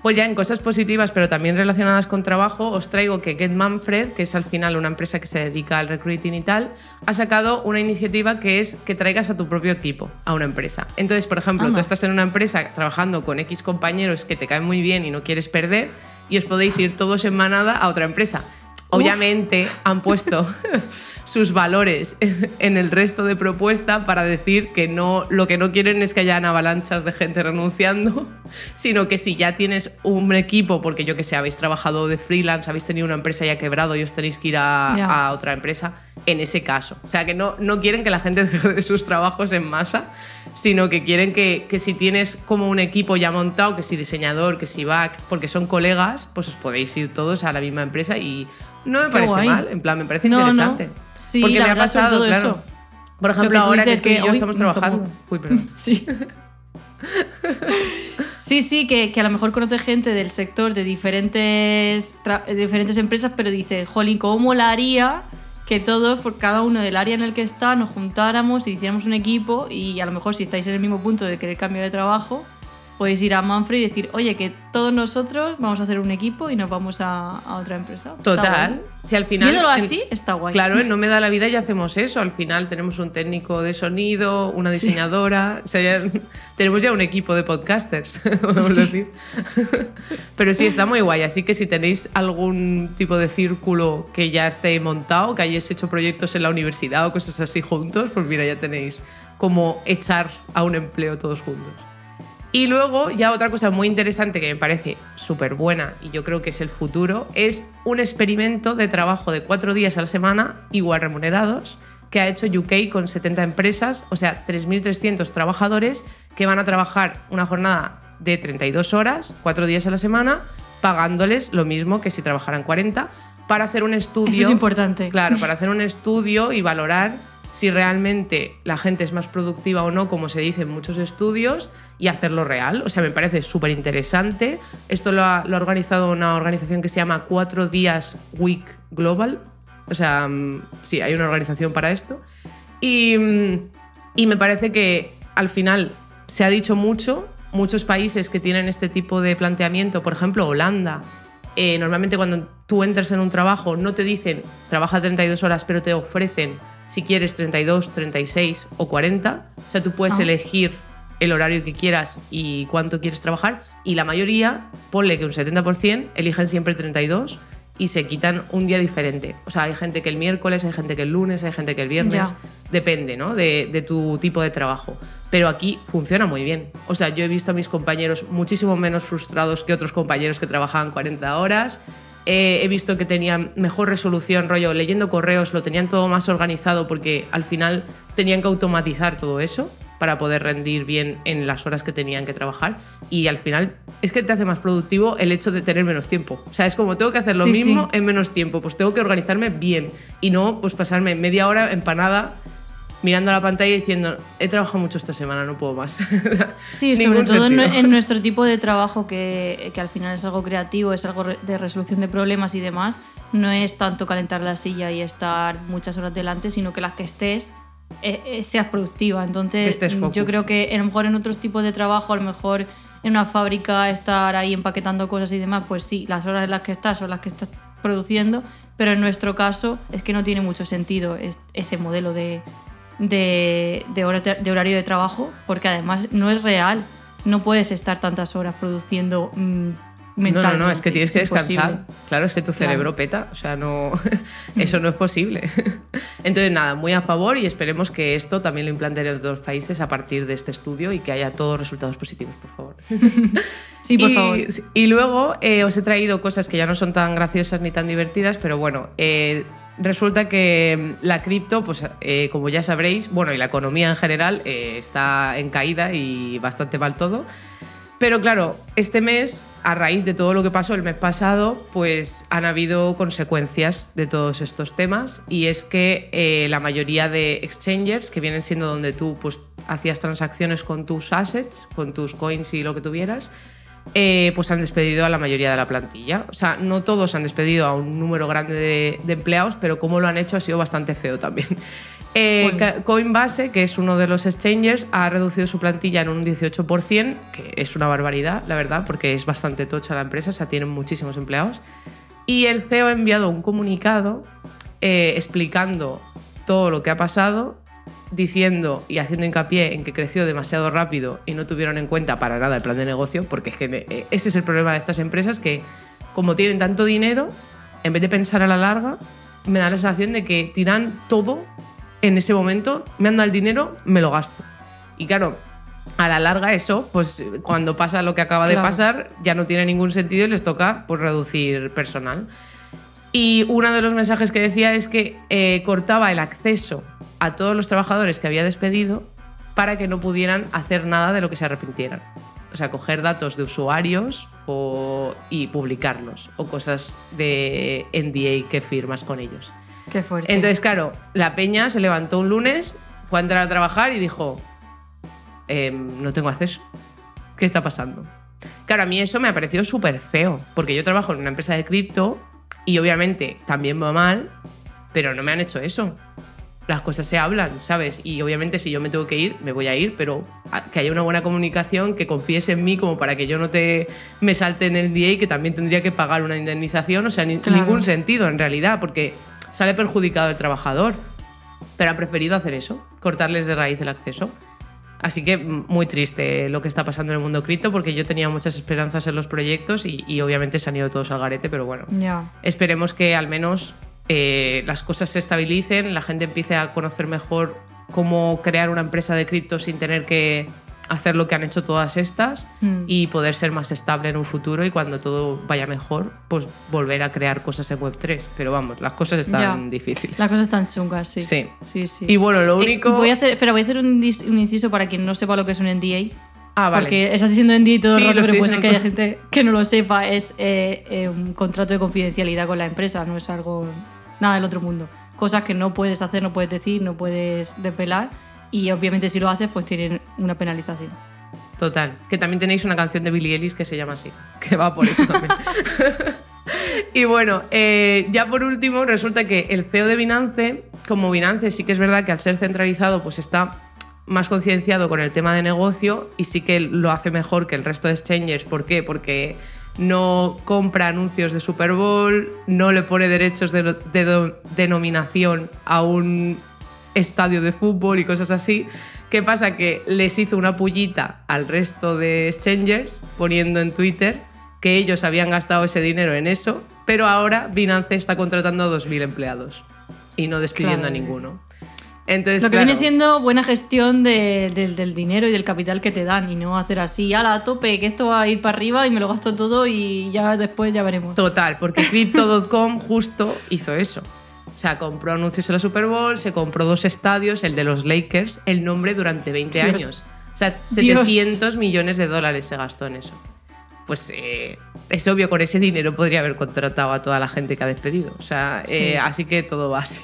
pues ya en cosas positivas, pero también relacionadas con trabajo, os traigo que Get Manfred, que es al final una empresa que se dedica al recruiting y tal, ha sacado una iniciativa que es que traigas a tu propio equipo a una empresa. Entonces, por ejemplo, Anda. tú estás en una empresa trabajando con X compañeros que te caen muy bien y no quieres perder, y os podéis ir todos en manada a otra empresa. Obviamente han puesto sus valores en el resto de propuesta para decir que no, lo que no quieren es que hayan avalanchas de gente renunciando, sino que si ya tienes un equipo, porque yo que sé, habéis trabajado de freelance, habéis tenido una empresa ya quebrado y os tenéis que ir a, Ya. a otra empresa, en ese caso. O sea, que no, no quieren que la gente deje de sus trabajos en masa, sino que quieren que, que si tienes como un equipo ya montado, que si diseñador, que si back, porque son colegas, pues os podéis ir todos a la misma empresa y no me parece guay. mal, en plan, me parece No, no. interesante. Sí, porque la me ha pasado, todo claro. eso. Por que ejemplo, ahora que, dices tú y que yo hoy estamos tomo- trabajando. Uy, perdón. Sí. Sí, sí, que, que a lo mejor conoce gente del sector de diferentes, de diferentes empresas, pero dice, jolín, ¿cómo molaría que todos, por cada uno del área en el que está, nos juntáramos y hiciéramos un equipo y a lo mejor si estáis en el mismo punto de querer cambiar de trabajo, podéis ir a Manfred y decir, oye, que todos nosotros vamos a hacer un equipo y nos vamos a, a otra empresa. Total. Si al final. Viéndolo en- así, está guay. Claro, en No Me Da la Vida ya hacemos eso. Al final tenemos un técnico de sonido, una diseñadora. o sea, ya- tenemos ya un equipo de podcasters, podemos decir. Pero sí, está muy guay. Así que si tenéis algún tipo de círculo que ya esté montado, que hayáis hecho proyectos en la universidad o cosas así juntos, pues mira, ya tenéis como echar a un empleo todos juntos. Y luego, ya otra cosa muy interesante que me parece súper buena y yo creo que es el futuro, es un experimento de trabajo de cuatro días a la semana, igual remunerados, que ha hecho UK con 70 empresas, o sea, 3.300 trabajadores que van a trabajar una jornada de 32 horas, cuatro días a la semana, pagándoles lo mismo que si trabajaran 40, para hacer un estudio. Eso es importante. Claro, para hacer un estudio y valorar si realmente la gente es más productiva o no, como se dice en muchos estudios, y hacerlo real. O sea, me parece súper interesante. Esto lo ha, organizado una organización que se llama Cuatro Días Week Global. O sea, mm, sí, hay una organización para esto. Y, mm, y me parece que al final se ha dicho mucho, muchos países que tienen este tipo de planteamiento, por ejemplo, Holanda, eh, normalmente cuando tú entras en un trabajo no te dicen trabaja 32 horas, pero te ofrecen si quieres 32, 36 o 40. O sea, tú puedes Ah. elegir el horario que quieras y cuánto quieres trabajar. Y la mayoría, ponle que un 70%, eligen siempre 32 y se quitan un día diferente. O sea, hay gente que el miércoles, hay gente que el lunes, hay gente que el viernes. Ya. Depende, ¿no? De, de tu tipo de trabajo. Pero aquí funciona muy bien. O sea, yo he visto a mis compañeros muchísimo menos frustrados que otros compañeros que trabajaban 40 horas. Eh, he visto que tenían mejor resolución, rollo, leyendo correos, lo tenían todo más organizado porque al final tenían que automatizar todo eso para poder rendir bien en las horas que tenían que trabajar. Y al final es que te hace más productivo el hecho de tener menos tiempo. O sea, es como tengo que hacer lo Sí, mismo sí. en menos tiempo, pues tengo que organizarme bien y no pues pasarme media hora empanada mirando la pantalla diciendo, he trabajado mucho esta semana, no puedo más. Sí, sobre todo en, en nuestro tipo de trabajo, que, que al final es algo creativo, es algo de resolución de problemas y demás, no es tanto calentar la silla y estar muchas horas delante, sino que las que estés eh, eh, seas productiva. Entonces, estés yo creo que a lo mejor en otros tipos de trabajo, a lo mejor en una fábrica estar ahí empaquetando cosas y demás, pues sí, las horas en las que estás son las que estás produciendo, pero en nuestro caso es que no tiene mucho sentido es- ese modelo de, de, horario de trabajo, porque además no es real. No puedes estar tantas horas produciendo mm, No, no, no, es que tienes que descansar. imposible. Claro, es que tu Claro. cerebro peta, o sea, no, eso no es posible. Entonces, nada, muy a favor y esperemos que esto también lo implanten en otros países a partir de este estudio y que haya todos resultados positivos, por favor. Sí, por y, favor. Y luego eh, os he traído cosas que ya no son tan graciosas ni tan divertidas, pero bueno, eh, resulta que la cripto, pues eh, como ya sabréis, bueno, y la economía en general eh, está en caída y bastante mal todo. Pero claro, este mes, a raíz de todo lo que pasó el mes pasado, pues han habido consecuencias de todos estos temas y es que eh, la mayoría de exchangers, que vienen siendo donde tú pues, hacías transacciones con tus assets, con tus coins y lo que tuvieras, eh, pues han despedido a la mayoría de la plantilla. O sea, no todos han despedido a un número grande de, de empleados, pero como lo han hecho ha sido bastante feo también. Eh, Bueno. Coinbase, que es uno de los exchangers, ha reducido su plantilla en un 18%, que es una barbaridad, la verdad, porque es bastante tocha la empresa, o sea, tienen muchísimos empleados. Y el CEO ha enviado un comunicado eh, explicando todo lo que ha pasado, diciendo y haciendo hincapié en que creció demasiado rápido y no tuvieron en cuenta para nada el plan de negocio, porque es que eh, ese es el problema de estas empresas, que como tienen tanto dinero, en vez de pensar a la larga, me da la sensación de que tiran todo en ese momento, me anda el dinero, me lo gasto. Y claro, a la larga eso, pues cuando pasa lo que acaba de Claro. pasar, ya no tiene ningún sentido y les toca pues, reducir personal. Y uno de los mensajes que decía es que eh, cortaba el acceso a todos los trabajadores que había despedido para que no pudieran hacer nada de lo que se arrepintieran. O sea, coger datos de usuarios o- y publicarlos o cosas de NDA que firmas con ellos. Qué fuerte. Entonces, claro, la peña se levantó un lunes, fue a entrar a trabajar y dijo, "Em, no tengo acceso. ¿Qué está pasando? Claro, a mí eso me ha parecido súper feo, porque yo trabajo en una empresa de cripto y obviamente también va mal, pero no me han hecho eso. Las cosas se hablan, ¿sabes? Y obviamente si yo me tengo que ir, me voy a ir, pero que haya una buena comunicación, que confíes en mí como para que yo no te me salte en el día y que también tendría que pagar una indemnización, o sea, ni- Claro. ningún sentido en realidad, porque sale perjudicado el trabajador. Pero ha preferido hacer eso, cortarles de raíz el acceso. Así que muy triste lo que está pasando en el mundo cripto, porque yo tenía muchas esperanzas en los proyectos y, y obviamente se han ido todos al garete, pero bueno. Ya. Esperemos que al menos eh, las cosas se estabilicen, la gente empiece a conocer mejor cómo crear una empresa de cripto sin tener que hacer lo que han hecho todas estas Mm. y poder ser más estable en un futuro y cuando todo vaya mejor, pues volver a crear cosas en Web3. Pero vamos, las cosas están Ya. difíciles. Las cosas están chungas, sí. Sí. sí, sí. Y bueno, lo Eh, único... voy a hacer, espera, voy a hacer un, inciso para quien no sepa lo que es un NDA. Ah, vale. Porque estás diciendo NDA y todo Sí, el lo rato, pero puede ser que haya gente que no lo sepa. Es eh, eh, un contrato de confidencialidad con la empresa, no es algo. nada del otro mundo. Cosas que no puedes hacer, no puedes decir, no puedes desvelar. Y obviamente si lo haces, pues tienen una penalización. Total. Que también tenéis una canción de Billie Ellis que se llama así, que va por eso también. y bueno, eh, ya por último, resulta que el CEO de Binance, como Binance sí que es verdad que al ser centralizado, pues está más concienciado con el tema de negocio y sí que lo hace mejor que el resto de exchanges. ¿Por qué? Porque no compra anuncios de Super Bowl, no le pone derechos de, de do- denominación a un estadio de fútbol y cosas así. ¿Qué pasa? Que les hizo una pullita al resto de exchangers poniendo en Twitter que ellos habían gastado ese dinero en eso, pero ahora Binance está contratando a 2.000 empleados y no despidiendo Claro. a ninguno. Entonces, Lo que claro, viene siendo buena gestión de- del- del dinero y del capital que te dan y no hacer así, a la tope, que esto va a ir para arriba y me lo gasto todo y ya después ya veremos. Total, porque Crypto.com justo hizo eso. O sea, compró anuncios en la Super Bowl, se compró dos estadios, el de los Lakers, el nombre durante 20 Dios. años. O sea, Dios. 700 millones de dólares se gastó en eso. Pues eh, es obvio, con ese dinero podría haber contratado a toda la gente que ha despedido. O sea, eh, Sí. así que todo va así.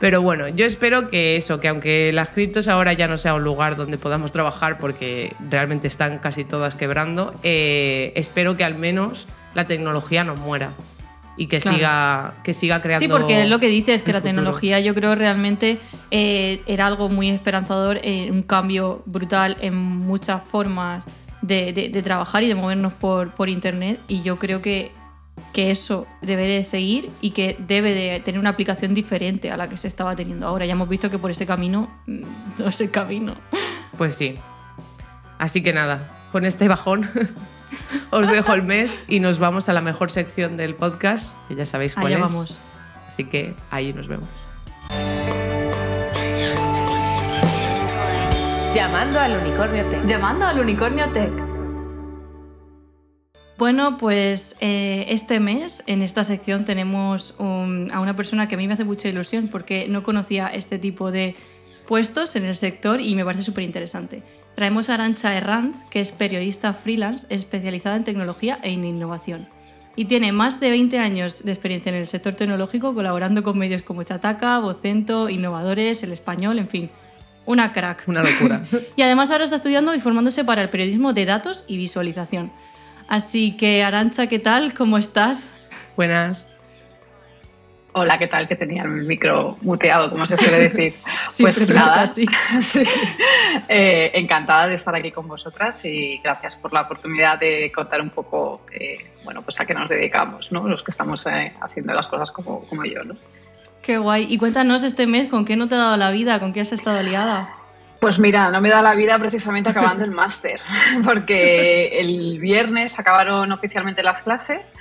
Pero bueno, yo espero que eso, que aunque las criptos ahora ya no sea un lugar donde podamos trabajar porque realmente están casi todas quebrando, eh, espero que al menos la tecnología no muera y que, Claro. siga, que siga creando. Sí, porque es lo que dices, que el la futuro. tecnología yo creo realmente eh, era algo muy esperanzador, eh, un cambio brutal en muchas formas de, de- de trabajar y de movernos por, por Internet y yo creo que, que eso debe de seguir y que debe de tener una aplicación diferente a la que se estaba teniendo ahora. Ya hemos visto que por ese camino mm, no es el camino. Pues sí. Así que nada, con este bajón os dejo el mes y nos vamos a la mejor sección del podcast, que ya sabéis cuál Allá es. vamos. Así que ahí nos vemos. Llamando al unicornio tech. Llamando al Unicornio Tech. Bueno, pues eh, este mes en esta sección tenemos un- a una persona que a mí me hace mucha ilusión porque no conocía este tipo de puestos en el sector y me parece súper interesante. Traemos a Arancha Herranz, que es periodista freelance especializada en tecnología e innovación. Y tiene más de 20 años de experiencia en el sector tecnológico colaborando con medios como Chataca, Vocento, Innovadores, El Español, en fin. Una crack. Una locura. Y además ahora está estudiando y formándose para el periodismo de datos y visualización. Así que, Arancha, ¿qué tal? ¿Cómo estás? Buenas. Hola, ¿qué tal? Que tenía el micro muteado, como se suele decir. Siempre pues nada, así. sí. Eh, encantada de estar aquí con vosotras y gracias por la oportunidad de contar un poco, eh, bueno, pues a qué nos dedicamos, ¿no? Los que estamos eh, haciendo las cosas como, como yo, ¿no? Qué guay. Y cuéntanos este mes, ¿con qué no te ha dado la vida? ¿Con qué has estado liada? Pues mira, no me da la vida precisamente acabando el máster, porque el viernes acabaron oficialmente las clases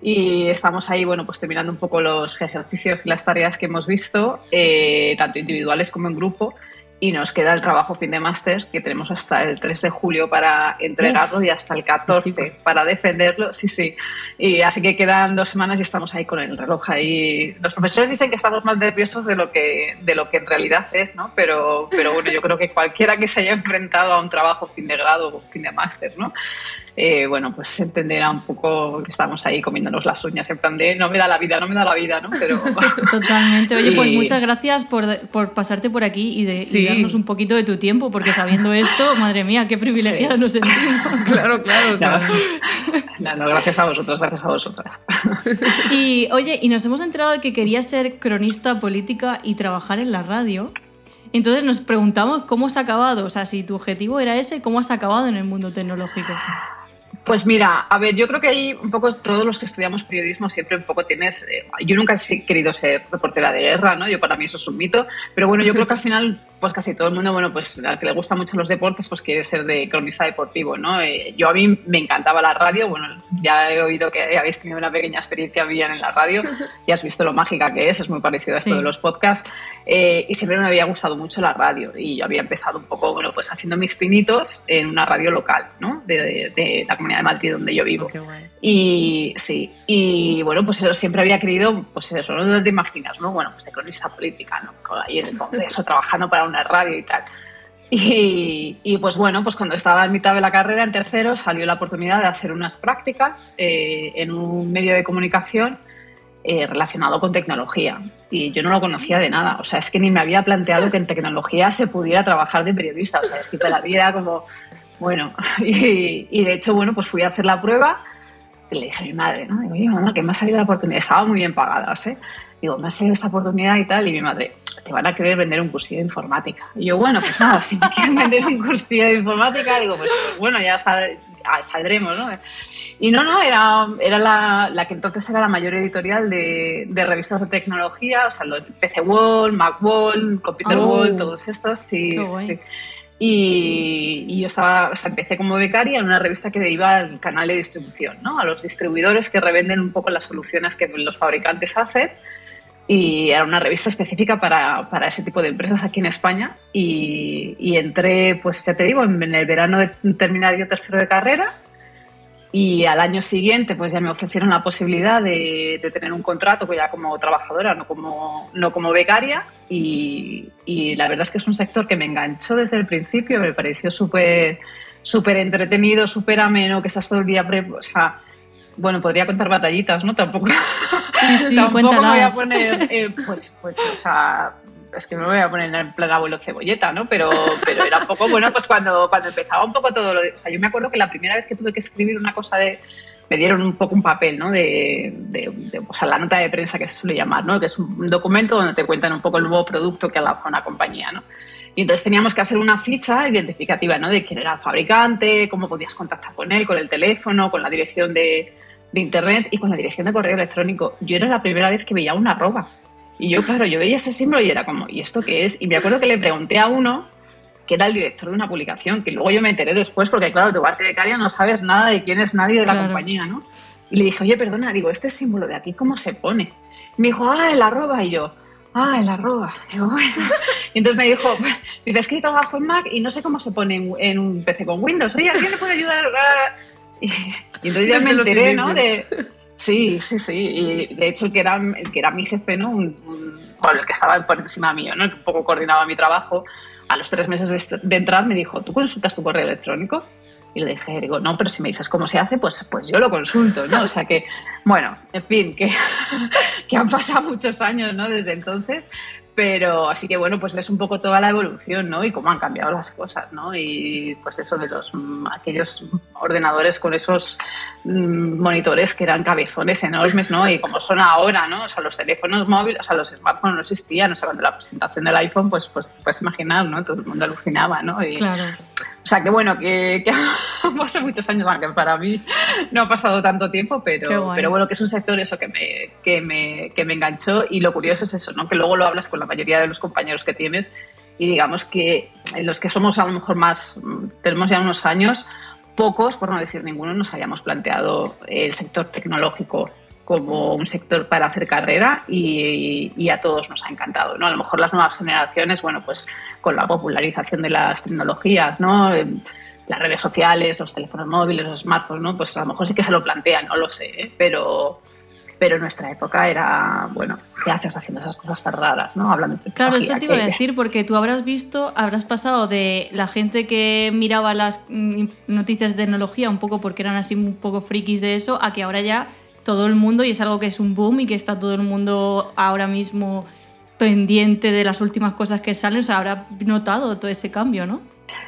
y estamos ahí, bueno, pues terminando un poco los ejercicios y las tareas que hemos visto, eh, tanto individuales como en grupo, y nos queda el trabajo fin de máster que tenemos hasta el 3 de julio para entregarlo y hasta el 14 Justico. para defenderlo, sí, sí. Y así que quedan dos semanas y estamos ahí con el reloj ahí. Los profesores dicen que estamos más nerviosos de lo que, de lo que en realidad es, ¿no? Pero, pero bueno, yo creo que cualquiera que se haya enfrentado a un trabajo fin de grado o fin de máster, ¿no? Eh, bueno, pues entenderá un poco que estamos ahí comiéndonos las uñas en plan de no me da la vida, no me da la vida, ¿no? Pero Totalmente. Oye, pues muchas gracias por, por pasarte por aquí y, de, y darnos un poquito de tu tiempo, porque sabiendo esto, madre mía, qué privilegiados nos sentimos. Claro, claro. o sea, no, no, gracias a vosotros, gracias a vosotras. Y oye, y nos hemos enterado de que querías ser cronista política y trabajar en la radio. Entonces nos preguntamos cómo has acabado, o sea, si tu objetivo era ese, ¿cómo has acabado en el mundo tecnológico? Pues mira, a ver, yo creo que ahí un poco todos los que estudiamos periodismo siempre un poco tienes. eh, yo nunca he querido ser reportera de guerra, ¿no? Yo para mí eso es un mito, pero bueno, yo creo que al final pues casi todo el mundo, bueno, pues al que le gustan mucho los deportes, pues quiere ser de cronista deportivo, ¿no? Eh, yo a mí me encantaba la radio, bueno, ya he oído que habéis tenido una pequeña experiencia bien en la radio y has visto lo mágica que es, es muy parecido a esto de los podcasts, eh, y siempre me había gustado mucho la radio y yo había empezado un poco, bueno, pues haciendo mis pinitos en una radio local, ¿no? De, de, la comunidad de Madrid donde yo vivo. Y sí, y bueno, pues eso siempre había querido, pues eso, no te imaginas, ¿no? Bueno, pues de cronista política, ¿no? Ahí en el Congreso, trabajando para una radio y tal. Y, pues bueno, pues cuando estaba en mitad de la carrera, en tercero, salió la oportunidad de hacer unas prácticas eh, en un medio de comunicación eh, relacionado con tecnología. Y yo no lo conocía de nada. O sea, es que ni me había planteado que en tecnología se pudiera trabajar de periodista. O sea, es que la vida como, bueno, y, y, de hecho, bueno, pues fui a hacer la prueba y le dije a mi madre, ¿no? Digo, oye, mamá, que me ha salido la oportunidad. Estaba muy bien pagada, ¿eh? Digo, me ha salido esta oportunidad y tal. Y mi madre, te van a querer vender un cursillo de informática. Y yo, bueno, pues nada, si me quieren vender un cursillo de informática, digo, pues, bueno, ya saldremos, ¿no? Y no, no, era, era la, la, que entonces era la mayor editorial de, de, revistas de tecnología, o sea, los PC World, Mac World, Computer oh. World, todos estos, sí, sí. Y, y, yo estaba, o sea, empecé como becaria en una revista que iba al canal de distribución, ¿no? A los distribuidores que revenden un poco las soluciones que los fabricantes hacen y era una revista específica para, para, ese tipo de empresas aquí en España. Y, y, entré, pues ya te digo, en, el verano de terminar yo tercero de carrera. Y al año siguiente pues ya me ofrecieron la posibilidad de, de tener un contrato pues ya como trabajadora, no como, no como becaria. Y, y, la verdad es que es un sector que me enganchó desde el principio, me pareció súper súper entretenido, súper ameno, que estás todo el día... Pre o sea, bueno, podría contar batallitas, ¿no? Tampoco, sí, sí, tampoco me voy a poner, eh, pues, pues, o sea, es que me voy a poner en plan abuelo cebolleta, ¿no? Pero, pero era un poco, bueno, pues cuando, cuando empezaba un poco todo lo de, o sea, yo me acuerdo que la primera vez que tuve que escribir una cosa de, me dieron un poco un papel, ¿no? De, de, de o sea, la nota de prensa que se suele llamar, ¿no? Que es un documento donde te cuentan un poco el nuevo producto que ha lanzado una compañía, ¿no? Y entonces teníamos que hacer una ficha identificativa, ¿no? De quién era el fabricante, cómo podías contactar con él, con el teléfono, con la dirección de, de internet y con la dirección de correo electrónico. Yo era la primera vez que veía una arroba. Y yo, claro, yo veía ese símbolo y era como, ¿y esto qué es? Y me acuerdo que le pregunté a uno que era el director de una publicación, que luego yo me enteré después, porque claro, tu parte becaria no sabes nada de quién es nadie de la compañía, ¿no? Y le dije, oye, perdona, digo, este símbolo de aquí, ¿cómo se pone? me dijo, ah, el arroba. Y yo, ah, el arroba. Y, bueno. y entonces me dijo, dice, es que trabajo en Mac y no sé cómo se pone en, un PC con Windows. Oye, ¿alguien le puede ayudar? Y, entonces ya me enteré, ¿no? De, sí, sí, sí. Y de hecho, el que era, el que era mi jefe, ¿no? Un, bueno, el que estaba por encima mío, ¿no? El que un poco coordinaba mi trabajo, a los tres meses de, entrar me dijo, ¿tú consultas tu correo electrónico? Y le dije, digo, no, pero si me dices cómo se hace, pues, pues yo lo consulto, ¿no? O sea que, bueno, en fin, que, que han pasado muchos años, ¿no? Desde entonces, pero así que bueno, pues ves un poco toda la evolución, ¿no? Y cómo han cambiado las cosas, ¿no? Y pues eso de los aquellos ordenadores con esos monitores que eran cabezones enormes, ¿no? Y como son ahora, ¿no? O sea, los teléfonos móviles, o sea, los smartphones no existían, o sea, cuando la presentación del iPhone, pues, pues puedes imaginar, ¿no? Todo el mundo alucinaba, ¿no? Y, claro. O sea, que bueno, que, que hace muchos años, aunque para mí no ha pasado tanto tiempo, pero, pero bueno, que es un sector eso que me, que, me, que me enganchó y lo curioso es eso, ¿no? Que luego lo hablas con la mayoría de los compañeros que tienes y digamos que los que somos a lo mejor más, tenemos ya unos años, pocos, por no decir ninguno, nos habíamos planteado el sector tecnológico como un sector para hacer carrera y, a todos nos ha encantado. ¿no? A lo mejor las nuevas generaciones, bueno, pues con la popularización de las tecnologías, ¿no? las redes sociales, los teléfonos móviles, los smartphones, ¿no? pues a lo mejor sí que se lo plantean, no lo sé, ¿eh? pero, pero en nuestra época era, bueno, ¿qué haces haciendo esas cosas tan raras? ¿no? Hablando de claro, eso te iba a decir, porque tú habrás visto, habrás pasado de la gente que miraba las mm, noticias de tecnología un poco porque eran así un poco frikis de eso, a que ahora ya todo el mundo, y es algo que es un boom y que está todo el mundo ahora mismo pendiente de las últimas cosas que salen, o sea, habrá notado todo ese cambio, ¿no?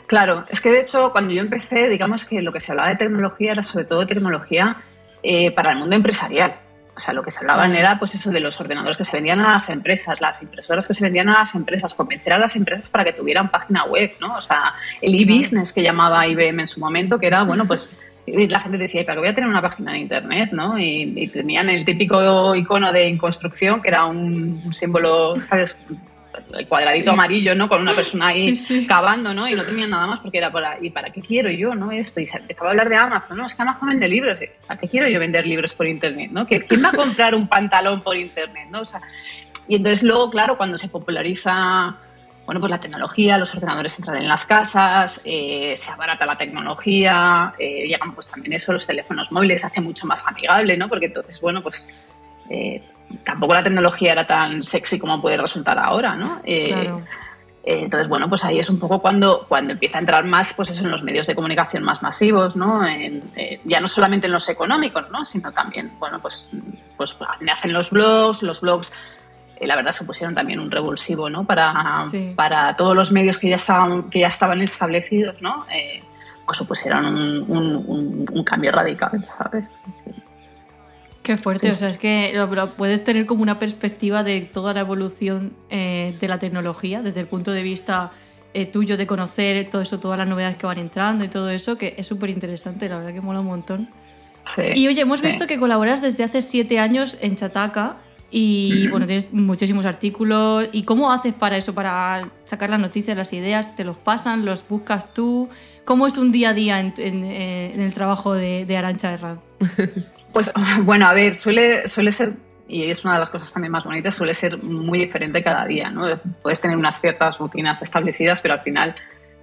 Claro, es que de hecho cuando yo empecé, digamos que lo que se hablaba de tecnología era sobre todo tecnología eh, para el mundo empresarial. O sea, lo que se hablaban era pues eso de los ordenadores que se vendían a las empresas, las impresoras que se vendían a las empresas, convencer a las empresas para que tuvieran página web, ¿no? O sea, el e-business que llamaba IBM en su momento, que era, bueno, pues y la gente decía, ¿para qué voy a tener una página en internet? ¿no? Y, tenían el típico icono de construcción, que era un, símbolo, ¿sabes? El cuadradito amarillo, ¿no? Con una persona ahí Sí, sí. cavando, ¿no? Y no tenía nada más porque era para, ¿y para qué quiero yo, no? Esto, y se empezaba a hablar de Amazon, ¿no? Es que Amazon vende libros, ¿para qué quiero yo vender libros por internet, ¿no? ¿Quién va a comprar un pantalón por internet, ¿no? O sea, y entonces luego, claro, cuando se populariza bueno, pues la tecnología, los ordenadores entran en las casas, eh, se abarata la tecnología, eh, llegan pues también eso, los teléfonos móviles se hace mucho más amigable, ¿no? Porque entonces, bueno, pues eh, tampoco la tecnología era tan sexy como puede resultar ahora, ¿no? Eh, Claro. eh, entonces, bueno, pues ahí es un poco cuando, cuando empieza a entrar más pues eso, en los medios de comunicación más masivos, ¿no? En, ya no solamente en los económicos, ¿no? Sino también, bueno, pues, pues me hacen los blogs, los blogs, la verdad, supusieron también un revulsivo, ¿no? Para, Sí. para todos los medios que ya estaban, que ya estaban establecidos, ¿no? Pues supusieron un, un- un- un cambio radical, ¿sabes? Qué fuerte, o sea, es que lo, lo puedes tener como una perspectiva de toda la evolución eh, de la tecnología, desde el punto de vista eh, tuyo de conocer todo eso, todas las novedades que van entrando y todo eso, que es súper interesante, la verdad que mola un montón. Sí, Y oye, hemos sí. visto que colaboras desde hace siete años en Chataca y bueno, tienes muchísimos artículos. ¿Y cómo haces para eso, para sacar las noticias, las ideas? ¿Te los pasan? ¿Los buscas tú? ¿Cómo es un día a día en, eh, el trabajo de, de Arancha Herrad? Pues bueno, a ver, suele, suele ser, y es una de las cosas también más bonitas, suele ser muy diferente cada día, ¿no? Puedes tener unas ciertas rutinas establecidas, pero al final,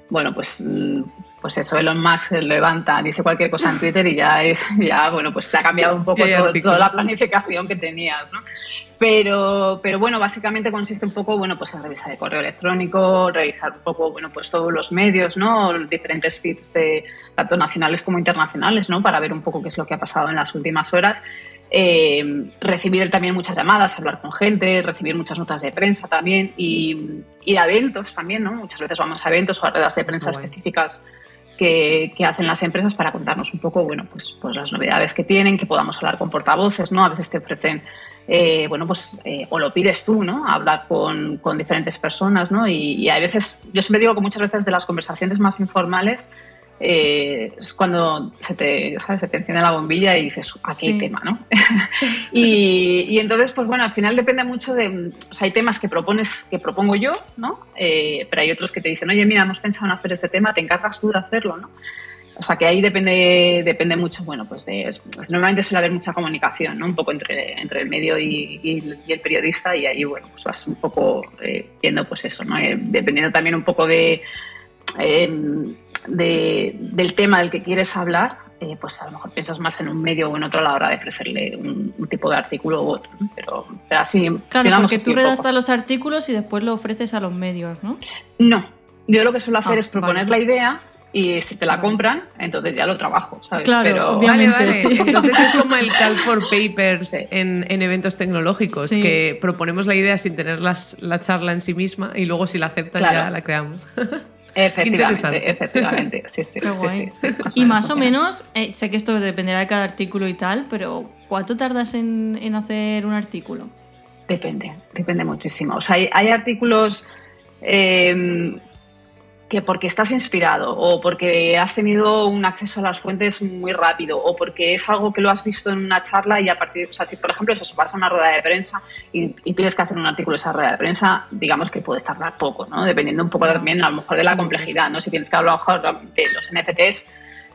bueno, pues, mm, pues eso, Elon Musk se levanta, dice cualquier cosa en Twitter y ya es, ya, bueno, pues se ha cambiado un poco todo- toda la planificación que tenías, ¿no? Pero, pero bueno, básicamente consiste un poco, bueno, pues en revisar el correo electrónico, revisar un poco, bueno, pues todos los medios, ¿no? Los diferentes feeds, de, tanto nacionales como internacionales, ¿no? Para ver un poco qué es lo que ha pasado en las últimas horas. Eh, recibir también muchas llamadas, hablar con gente, recibir muchas notas de prensa también y ir a eventos también, ¿no? Muchas veces vamos a eventos o a ruedas de prensa específicas que, que hacen las empresas para contarnos un poco, bueno, pues, pues las novedades que tienen, que podamos hablar con portavoces, ¿no? A veces te ofrecen, eh, bueno, pues, eh, o lo pides tú, ¿no? Hablar con, con diferentes personas, ¿no? Y, y hay veces, yo siempre digo que muchas veces de las conversaciones más informales eh, es cuando se te, ¿sabes? se te enciende la bombilla y dices, aquí hay Sí. tema, ¿no? y, y entonces, pues bueno, al final depende mucho de, o sea, hay temas que propones, que propongo yo, ¿no? Eh, pero hay otros que te dicen, oye, mira, hemos pensado en hacer este tema, te encargas tú de hacerlo, ¿no? O sea, que ahí depende, depende mucho, bueno, pues de, pues normalmente suele haber mucha comunicación, ¿no? Un poco entre, entre el medio y, y el- y el periodista y ahí, bueno, pues vas un poco eh, viendo pues eso, ¿no? Dependiendo también un poco de, eh, de- del tema del que quieres hablar, eh, pues a lo mejor piensas más en un medio o en otro a la hora de ofrecerle un, un tipo de artículo u otro, ¿no? Pero, pero así, Claro, porque tú poco. redactas los artículos y después lo ofreces a los medios, ¿no? No, yo lo que suelo hacer Ah, es proponer vale. la idea y si te la Vale. compran, entonces ya lo trabajo, ¿sabes? Claro, Pero, obviamente. Vale, vale. sí. Entonces es como el call for papers Sí. en, en eventos tecnológicos, Sí. que proponemos la idea sin tener las- la charla en sí misma y luego si la aceptan Claro. ya la creamos. Efectivamente, efectivamente. Sí, sí, Qué sí, guay. sí, sí, Y más o menos, eh, sé que esto dependerá de cada artículo y tal, pero ¿cuánto tardas en, en hacer un artículo? Depende, depende muchísimo. O sea, hay, hay artículos eh, que porque estás inspirado o porque has tenido un acceso a las fuentes muy rápido o porque es algo que lo has visto en una charla y a partir, o sea, si por ejemplo eso vas a una rueda de prensa y, y tienes que hacer un artículo de esa rueda de prensa, digamos que puedes tardar poco, ¿no? Dependiendo un poco también a lo mejor de la complejidad, ¿no? Si tienes que hablar a lo mejor de los NFTs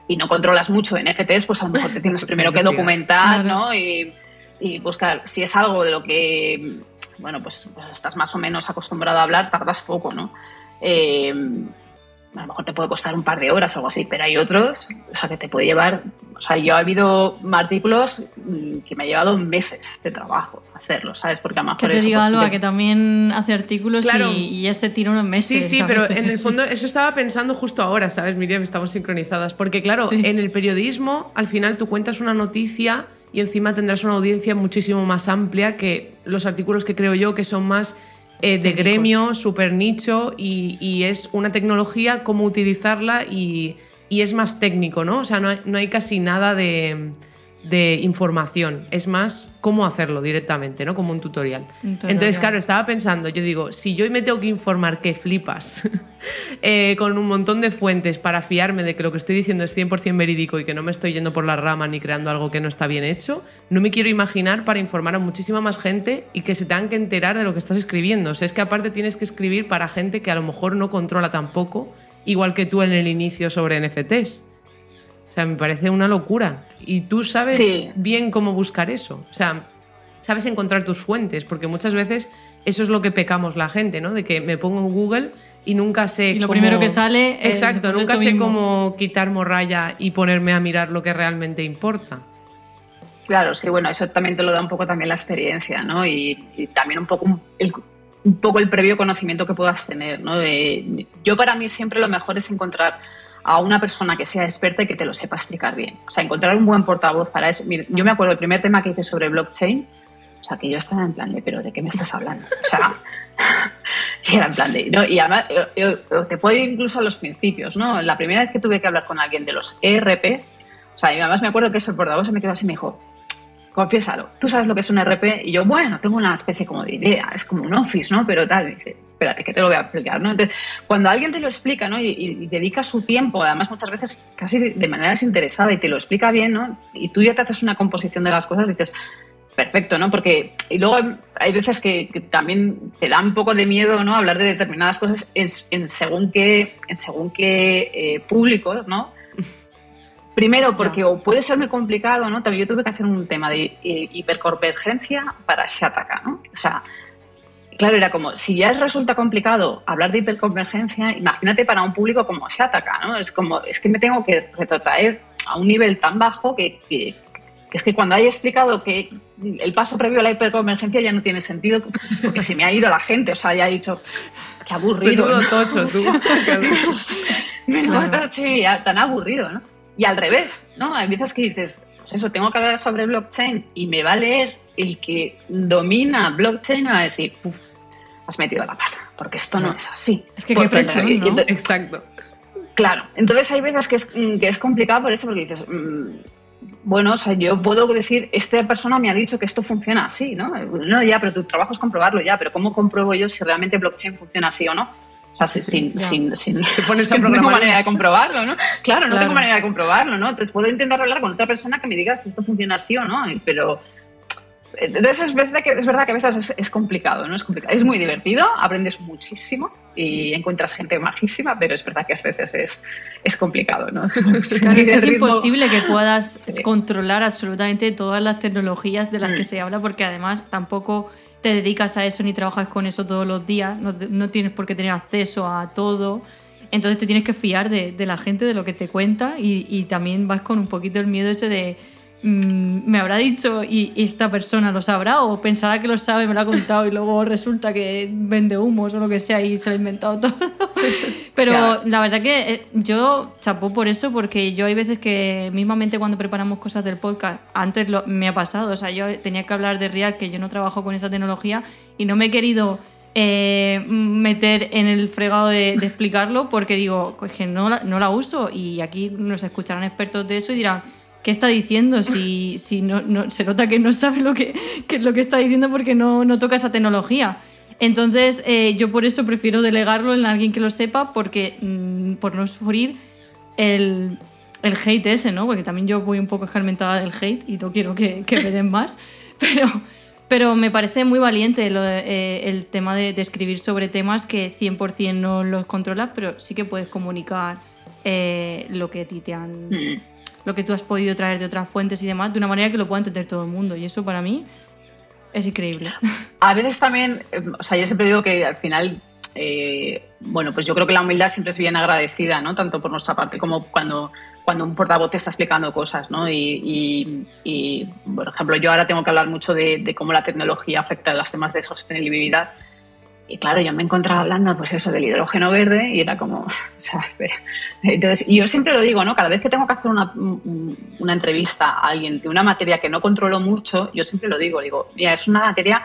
y no controlas mucho de NFTs, pues a lo mejor te tienes primero que documentar. ¿no? Y, y buscar si es algo de lo que, bueno, pues, pues estás más o menos acostumbrado a hablar, tardas poco, ¿no? Eh, a lo mejor te puede costar un par de horas o algo así, pero hay otros, o sea, que te puede llevar, o sea, yo ha habido artículos mm, que me ha llevado meses de trabajo hacerlos, ¿sabes? Porque a lo Que mejor te eso, diga pues, Alba sí que también hace artículos Claro. y, y ya se tira unos meses. Sí, sí, pero en el fondo eso estaba pensando justo ahora, ¿sabes, Miriam? Estamos sincronizadas. Porque claro, Sí. en el periodismo al final tú cuentas una noticia y encima tendrás una audiencia muchísimo más amplia que los artículos que creo yo que son más eh, de gremio, súper nicho y, y es una tecnología, cómo utilizarla y, y es más técnico, ¿no? O sea, no hay, no hay casi nada de, de información, es más cómo hacerlo directamente, ¿no? Como un tutorial. Entonces, claro, estaba pensando, yo digo, si yo me tengo que informar que flipas eh, con un montón de fuentes para fiarme de que lo que estoy diciendo es 100% verídico y que no me estoy yendo por la rama ni creando algo que no está bien hecho, no me quiero imaginar para informar a muchísima más gente y que se tengan que enterar de lo que estás escribiendo. O sea, es que aparte tienes que escribir para gente que a lo mejor no controla tampoco, igual que tú en el inicio sobre NFTs. O sea, me parece una locura. Y tú sabes Sí. bien cómo buscar eso. O sea, sabes encontrar tus fuentes, porque muchas veces eso es lo que pecamos la gente, ¿no? De que me pongo en Google y nunca sé Y lo cómo- primero que sale es Exacto, nunca sé mismo. cómo quitar morralla y ponerme a mirar lo que realmente importa. Claro, sí, bueno, eso también te lo da un poco también la experiencia, ¿no? Y, y también un poco el, un poco el previo conocimiento que puedas tener, ¿no? De- yo para mí siempre lo mejor es encontrar a una persona que sea experta y que te lo sepa explicar bien. O sea, encontrar un buen portavoz para eso. Yo me acuerdo el primer tema que hice sobre blockchain, o sea, que yo estaba en plan de, pero ¿de qué me estás hablando? O sea, y era en plan de, ¿no? Y además, te puedo ir incluso a los principios, ¿no? La primera vez que tuve que hablar con alguien de los ERPs, o sea, y además me acuerdo que ese portavoz se me quedó así y me dijo, confiésalo, tú sabes lo que es un RP y yo, bueno, tengo una especie como de idea, es como un office, ¿no? Pero tal, y dice, espérate, que te lo voy a explicar, ¿no? Entonces, cuando alguien te lo explica, ¿no? Y, y- dedica su tiempo, además muchas veces casi de- manera desinteresada y te lo explica bien, ¿no? Y tú ya te haces una composición de las cosas y dices, perfecto, ¿no? Porque, y luego hay- hay veces que, que también te da un poco de miedo, ¿no? Hablar de determinadas cosas en, en según qué, en según qué eh, públicos, ¿no? Primero, porque o puede ser muy complicado, ¿no? También yo tuve que hacer un tema de eh, hiperconvergencia para Shataka, ¿no? O sea, claro, era como, si ya resulta complicado hablar de hiperconvergencia, imagínate para un público como Shataka, ¿no? Es como, es que me tengo que retrotraer a un nivel tan bajo que, que- que es que cuando haya explicado que el paso previo a la hiperconvergencia ya no tiene sentido, porque se me ha ido la gente, o sea, ya he dicho, qué aburrido. Menudo ¿no? tocho, tú. Menudo tocho y tan aburrido, ¿no? Y al revés, ¿no? Hay veces que dices, pues eso, tengo que hablar sobre blockchain y me va a leer el que domina blockchain va a decir, uff, has metido la pata, porque esto no es así. Es que Pues qué presión, Exacto. Claro, entonces hay veces que es, mm, que es complicado por eso, porque dices, mm, bueno, o sea, yo puedo decir, esta persona me ha dicho que esto funciona así, ¿no? No, ya, pero tu trabajo es comprobarlo ya, pero ¿cómo compruebo yo si realmente blockchain funciona así o no? O sea, si- sin, sin, sin, Te pones a que no tengo programar. manera de comprobarlo, ¿no? Claro, no Claro. tengo manera de comprobarlo, ¿no? Entonces puedo intentar hablar con otra persona que me diga si esto funciona así o no, pero... Entonces es verdad que, es verdad que a veces es, es complicado, ¿no? Es complicado. Es muy divertido, aprendes muchísimo y encuentras gente majísima, pero es verdad que a veces es, es complicado, ¿no? Claro, es que imposible que puedas Sí. controlar absolutamente todas las tecnologías de las que Mm. se habla, porque además tampoco te dedicas a eso ni trabajas con eso todos los días, no, no tienes por qué tener acceso a todo. Entonces te tienes que fiar de, de la gente, de lo que te cuenta, y, y también vas con un poquito el miedo ese de. Mm, ¿Me habrá dicho y y esta persona lo sabrá? ¿O pensará que lo sabe, me lo ha contado y luego resulta que vende humos o lo que sea y se lo ha inventado todo? Pero Claro. la verdad que eh, yo chapó por eso, porque yo hay veces que mismamente cuando preparamos cosas del podcast, antes lo- me ha pasado, o sea, yo tenía que hablar de React, que yo no trabajo con esa tecnología, y no me he querido eh, meter en el fregado de, de explicarlo, porque digo, "Es que no la, no la uso, y aquí nos escucharán expertos de eso y dirán, ¿qué está diciendo? Si, si no, se nota que no sabe lo que, lo que está diciendo porque no, no toca esa tecnología. Entonces, eh, yo por eso prefiero delegarlo en alguien que lo sepa, porque mm, por no sufrir el, el hate ese, ¿no? Porque también yo voy un poco escarmentada del hate y no quiero que, que me den más. Pero, pero me parece muy valiente eh, el tema de, de escribir sobre temas que 100% no los controlas, pero sí que puedes comunicar eh, lo que a ti te han Mm. Lo que tú has podido traer de otras fuentes y demás de una manera que lo pueda entender todo el mundo. Y eso para mí es increíble. A veces también, eh, o sea, yo siempre digo que al final, eh, bueno, pues yo creo que la humildad siempre es bien agradecida, ¿no? Tanto por nuestra parte como cuando, cuando un portavoz te está explicando cosas, ¿no? Y, y- y, por ejemplo, yo ahora tengo que hablar mucho de, de cómo la tecnología afecta a los temas de sostenibilidad. Y claro, yo me encontraba hablando, pues eso, del hidrógeno verde y era como, o sea, espera. Entonces, y yo siempre lo digo, ¿no? Cada vez que tengo que hacer una, un- una entrevista a alguien de una materia que no controlo mucho, yo siempre lo digo, digo, mira, es una materia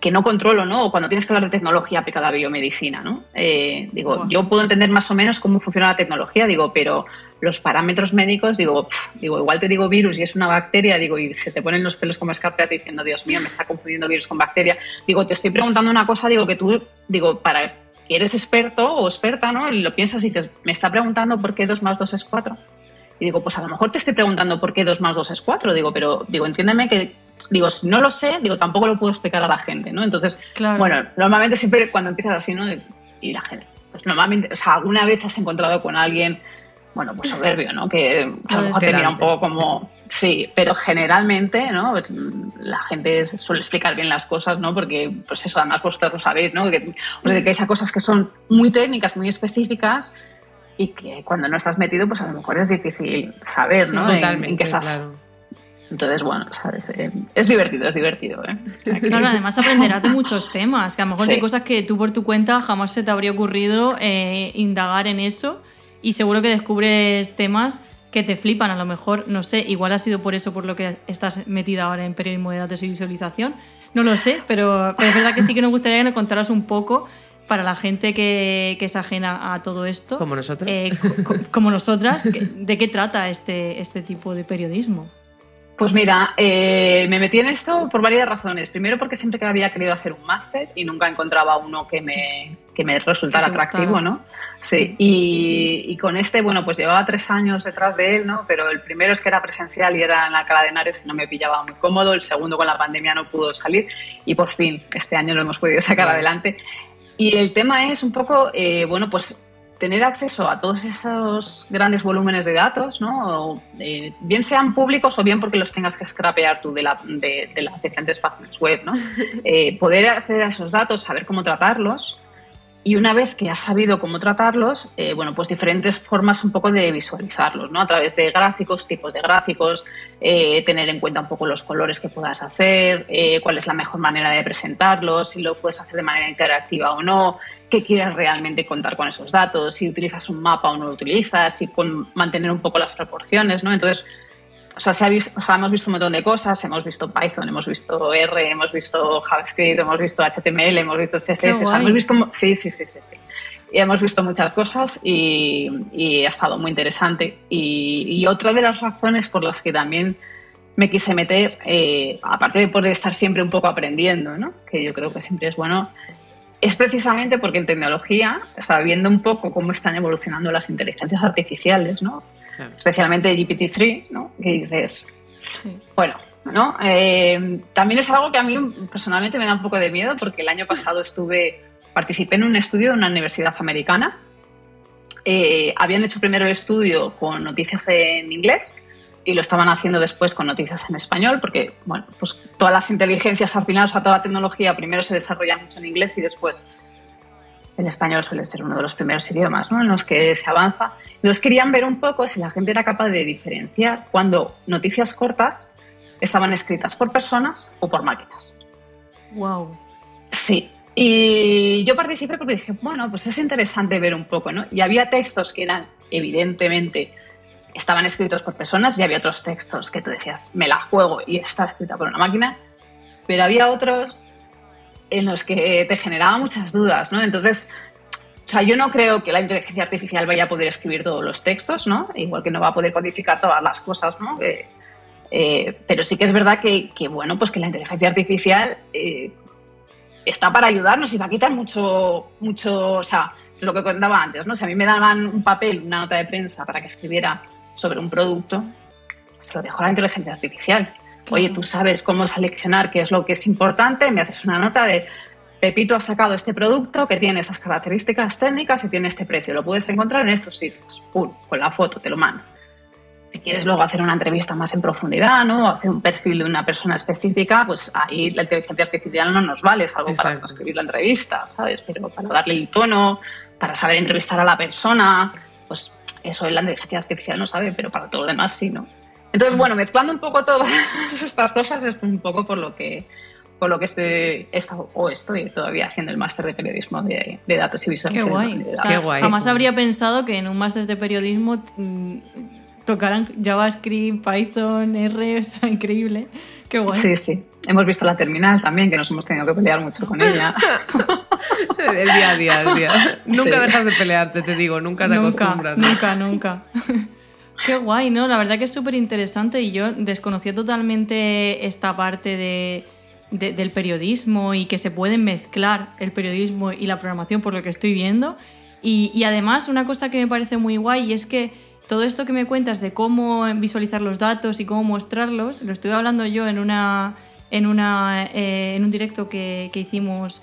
que no controlo, ¿no? O cuando tienes que hablar de tecnología aplicada a biomedicina, ¿no? Eh, digo, yo puedo entender más o menos cómo funciona la tecnología, digo, pero los parámetros médicos, digo, digo, igual te digo virus y es una bacteria, digo, y se te ponen los pelos como escarpias diciendo, Dios mío, me está confundiendo virus con bacteria. Digo, te estoy preguntando una cosa, digo, que tú, digo, para que eres experto o experta, ¿no? Y lo piensas y dices, me está preguntando por qué 2 más 2 es 4. Y digo, pues a lo mejor te estoy preguntando por qué 2 más 2 es 4. Digo, pero, digo, entiéndeme que, digo, si no lo sé, digo, tampoco lo puedo explicar a la gente, ¿no? Entonces, Claro. bueno, normalmente siempre cuando empiezas así, ¿no? Y la gente, pues normalmente, o sea, alguna vez has encontrado con alguien, bueno, pues soberbio, ¿no? Que a lo mejor te mira un poco como, sí, pero generalmente, ¿no? Pues, la gente suele explicar bien las cosas, ¿no? Porque, pues eso, además vosotros lo sabéis, ¿no? Que os dedicáis a cosas que son muy técnicas, muy específicas y que cuando no estás metido, pues a lo mejor es difícil saber, Sí, ¿no? En- Totalmente, en, qué estás. claro. Entonces, bueno, ¿sabes? Eh, es divertido, es divertido, ¿eh? Que- Claro, además aprenderás de muchos temas, que a lo mejor Sí. de cosas que tú por tu cuenta jamás se te habría ocurrido eh, indagar en eso y seguro que descubres temas que te flipan, a lo mejor, no sé, igual ha sido por eso por lo que estás metida ahora en periodismo de datos y visualización, no lo sé, pero, pero es verdad que sí que nos gustaría que nos contaras un poco para la gente que, que es ajena a todo esto. Como nosotros. eh, co- co- como nosotras, ¿de qué trata este, este tipo de periodismo? Pues mira, eh, me metí en esto por varias razones. Primero porque siempre que había querido hacer un máster y nunca encontraba uno que me, que me resultara Que atractivo. ¿no? Sí, y, y con este, bueno, pues llevaba tres años detrás de él, ¿no? Pero el primero es que era presencial y era en la Cala de Henares y no me pillaba muy cómodo. El segundo con la pandemia no pudo salir y por fin este año lo hemos podido sacar adelante. Y el tema es un poco, eh, bueno, pues tener acceso a todos esos grandes volúmenes de datos, ¿no? O, eh, bien sean públicos o bien porque los tengas que scrapear tú de, la- de- de las diferentes páginas web, ¿no? Eh, poder acceder a esos datos, saber cómo tratarlos y una vez que has sabido cómo tratarlos, eh, bueno, pues diferentes formas un poco de visualizarlos, ¿no? A través de gráficos, tipos de gráficos, eh, tener en cuenta un poco los colores que puedas hacer, eh, cuál es la mejor manera de presentarlos, si lo puedes hacer de manera interactiva o no, qué quieres realmente contar con esos datos, si utilizas un mapa o no lo utilizas, si con mantener un poco las proporciones, ¿no? Entonces, o sea, se ha vis- o sea, hemos visto un montón de cosas, hemos visto Python, hemos visto R, hemos visto JavaScript, hemos visto HTML, hemos visto CSS, o sea, hemos visto, sí, sí, sí, sí, sí. Y hemos visto muchas cosas y, y ha estado muy interesante. Y, y otra de las razones por las que también me quise meter, eh, aparte de poder estar siempre un poco aprendiendo, ¿no? que yo creo que siempre es bueno, es precisamente porque en tecnología, o sea, viendo un poco cómo están evolucionando las inteligencias artificiales, ¿no? Claro. especialmente GPT-3, ¿no? que dices, Sí. bueno, ¿no? Eh, también es algo que a mí personalmente me da un poco de miedo porque el año pasado estuve, participé en un estudio de una universidad americana. Eh, habían hecho primero el estudio con noticias en inglés y lo estaban haciendo después con noticias en español porque, bueno, pues todas las inteligencias al final, o sea, toda la tecnología primero se desarrolla mucho en inglés y después el español suele ser uno de los primeros idiomas ¿no? en los que se avanza. Entonces querían ver un poco si la gente era capaz de diferenciar cuando noticias cortas estaban escritas por personas o por máquinas. Wow. Sí. Y yo participé porque dije, bueno, pues es interesante ver un poco, ¿no? Y había textos que eran, evidentemente, estaban escritos por personas y había otros textos que tú decías, me la juego y está escrita por una máquina, pero había otros en los que te generaba muchas dudas, ¿no? Entonces, o sea, yo no creo que la inteligencia artificial vaya a poder escribir todos los textos, ¿no? Igual que no va a poder codificar todas las cosas, ¿no? Eh, eh, pero sí que es verdad que, que, bueno, pues que la inteligencia artificial eh, está para ayudarnos y va a quitar mucho, mucho, o sea, lo que contaba antes, ¿no? Si a mí me daban un papel, una nota de prensa para que escribiera sobre un producto, se lo dejo la inteligencia artificial. Oye, tú sabes cómo seleccionar qué es lo que es importante, me haces una nota de Pepito ha sacado este producto que tiene estas características técnicas y tiene este precio. Lo puedes encontrar en estos sitios. Pum, con la foto te lo mando. Si quieres luego hacer una entrevista más en profundidad, ¿no? O hacer un perfil de una persona específica, pues ahí la inteligencia artificial no nos vale, es algo para Exacto. escribir la entrevista, ¿sabes? Pero para darle el tono, para saber entrevistar a la persona, pues eso la inteligencia artificial no sabe, pero para todo lo demás sí, ¿no? Entonces, bueno, mezclando un poco todas estas cosas es un poco por lo que por lo que estoy, estado, o estoy todavía haciendo el máster de periodismo de, de datos y Qué visualización. guay. de O datos. sea, Qué guay. Jamás habría pensado que en un máster de periodismo mm, tocaran JavaScript, Python, R, o sea, increíble. Qué guay. Sí, sí. Hemos visto la terminal también, que nos hemos tenido que pelear mucho con ella. El día a día, el día. Nunca Sí. dejas de pelearte, te digo, nunca te nunca, acostumbras. nunca, nunca. Qué guay, ¿no? La verdad que es súper interesante y yo desconocía totalmente esta parte de, de- del periodismo y que se pueden mezclar el periodismo y la programación por lo que estoy viendo. Y, además una cosa que me parece muy guay es que todo esto que me cuentas de cómo visualizar los datos y cómo mostrarlos, lo estuve hablando yo en, una, en, una, eh, en un directo que, que hicimos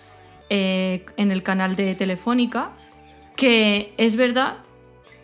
eh, en el canal de Telefónica, que es verdad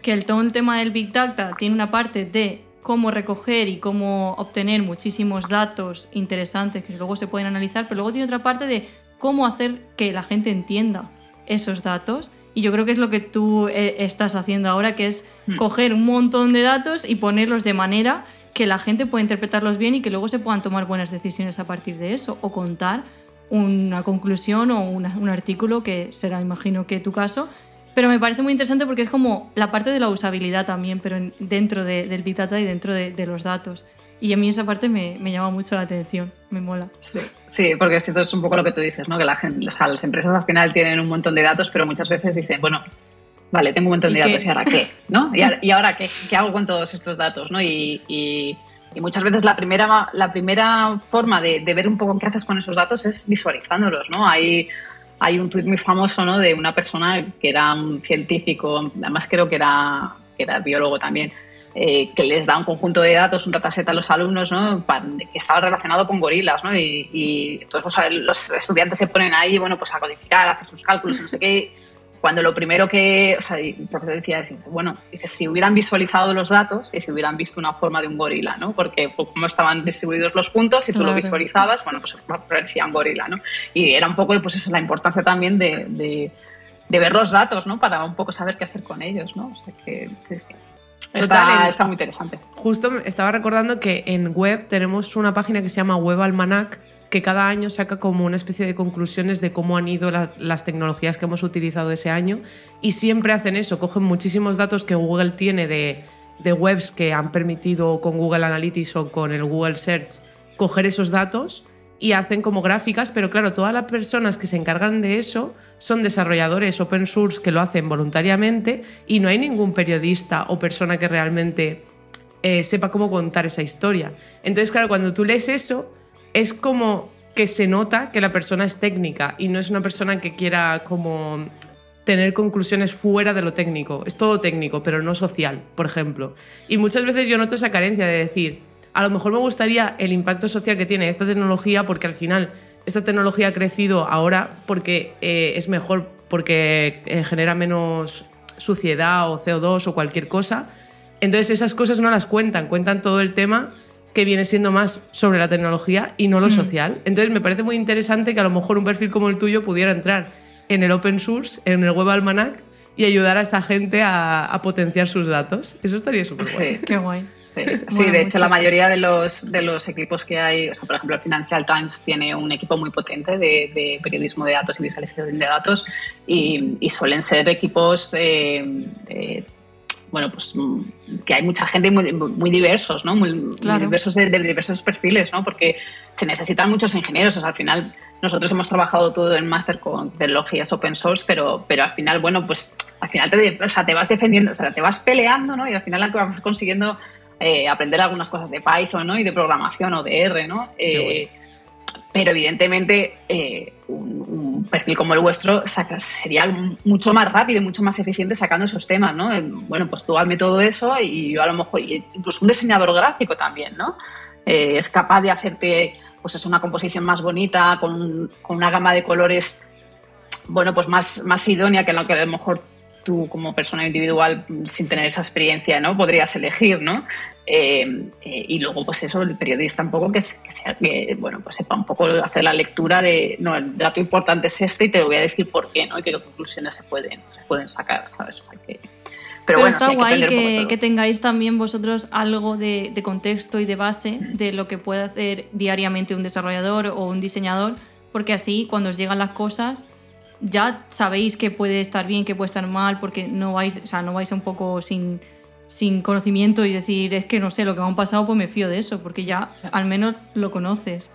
que el, todo el tema del Big Data tiene una parte de cómo recoger y cómo obtener muchísimos datos interesantes que luego se pueden analizar, pero luego tiene otra parte de cómo hacer que la gente entienda esos datos. Y yo creo que es lo que tú eh, estás haciendo ahora, que es Hmm. coger un montón de datos y ponerlos de manera que la gente pueda interpretarlos bien y que luego se puedan tomar buenas decisiones a partir de eso o contar una conclusión o una- un artículo que será, imagino que tu caso. Pero me parece muy interesante porque es como la parte de la usabilidad también, pero en- dentro de- del Big Data y dentro de, de los datos. Y a mí esa parte me, me llama mucho la atención, me mola. Sí, sí, porque esto es un poco lo que tú dices, ¿no? Que la gente, o sea, las empresas al final tienen un montón de datos, pero muchas veces dicen, bueno, vale, tengo un montón ¿Y de qué? datos, ¿y ahora qué? ¿No? ¿Y y ahora qué? ¿Qué hago con todos estos datos? ¿no? Y, y- y muchas veces la primera, la primera forma de, de ver un poco qué haces con esos datos es visualizándolos, ¿no? Hay, hay un tuit muy famoso, ¿no? De una persona que era un científico, además creo que era, que era biólogo también, eh, que les da un conjunto de datos, un dataset a los alumnos, ¿no? Que estaba relacionado con gorilas, ¿no? Y, y entonces pues, los estudiantes se ponen ahí, bueno, pues a codificar, a hacer sus cálculos, no sé qué. Cuando lo primero que, o sea, el profesor decía, bueno, dice, si hubieran visualizado los datos y si hubieran visto una forma de un gorila, ¿no? Porque pues, como estaban distribuidos los puntos, si tú lo visualizabas, bueno, pues parecía un gorila, ¿no? Y era un poco, pues eso, la importancia también de, de, de ver los datos, ¿no? Para un poco saber qué hacer con ellos, ¿no? O sea que, sí, sí. Está, Total, en- está muy interesante. Justo estaba recordando que en web tenemos una página que se llama Web Almanac que cada año saca como una especie de conclusiones de cómo han ido la- las tecnologías que hemos utilizado ese año y siempre hacen eso, cogen muchísimos datos que Google tiene de, de webs que han permitido con Google Analytics o con el Google Search coger esos datos y hacen como gráficas, pero claro, todas las personas que se encargan de eso son desarrolladores open source que lo hacen voluntariamente y no hay ningún periodista o persona que realmente eh, sepa cómo contar esa historia. Entonces, claro, cuando tú lees eso, es como que se nota que la persona es técnica y no es una persona que quiera como tener conclusiones fuera de lo técnico. Es todo técnico, pero no social, por ejemplo. Y muchas veces yo noto esa carencia de decir, a lo mejor me gustaría el impacto social que tiene esta tecnología porque al final esta tecnología ha crecido ahora porque eh, es mejor, porque eh, genera menos suciedad o CO2 o cualquier cosa. Entonces esas cosas no las cuentan, cuentan todo el tema que viene siendo más sobre la tecnología y no lo social. Entonces me parece muy interesante que a lo mejor un perfil como el tuyo pudiera entrar en el open source, en el web almanac y ayudar a esa gente a, a potenciar sus datos. Eso estaría súper guay. Sí. Qué guay. Sí, de hecho mucho. la mayoría de los, de los equipos que hay, o sea, por ejemplo el Financial Times tiene un equipo muy potente de, de periodismo de datos y visualización de datos y, y suelen ser equipos, eh, eh, bueno, pues mm, que hay mucha gente muy, muy diversos, ¿no? Muy, diversos de, de diversos perfiles, ¿no? Porque se necesitan muchos ingenieros, o sea, al final nosotros hemos trabajado todo en máster con tecnologías open source, pero, pero al final, bueno, pues al final te, o sea, te vas defendiendo, o sea, te vas peleando, ¿no? Y al final acabas consiguiendo eh, aprender algunas cosas de Python ¿no? y de programación o de R, ¿no? Eh, pero evidentemente eh, un, perfil como el vuestro saca- sería mucho más rápido y mucho más eficiente sacando esos temas, ¿no? Eh, Bueno, pues tú hazme todo eso y yo a lo mejor, incluso un diseñador gráfico también, ¿no? Eh, es capaz de hacerte, pues es una composición más bonita, con, con una gama de colores, bueno, pues más, más idónea que lo que a lo mejor tú como persona individual sin tener esa experiencia, ¿no? Podrías elegir, ¿no? Eh, eh, y luego, pues eso, el periodista un poco que, se- que sea, que, bueno, pues sepa un poco hacer la lectura de, no, el dato importante es este y te voy a decir por qué, ¿no? Y qué conclusiones se pueden, se pueden sacar, ¿sabes? O sea que- Pero, bueno, está sí, guay que, que tengáis también vosotros algo de, de contexto y de base de lo que puede hacer diariamente un desarrollador o un diseñador, porque así cuando os llegan las cosas ya sabéis que puede estar bien, que puede estar mal, porque no vais, o sea, no vais un poco sin, sin conocimiento y decir, es que no sé, lo que me han pasado, pues me fío de eso, porque ya al menos lo conoces.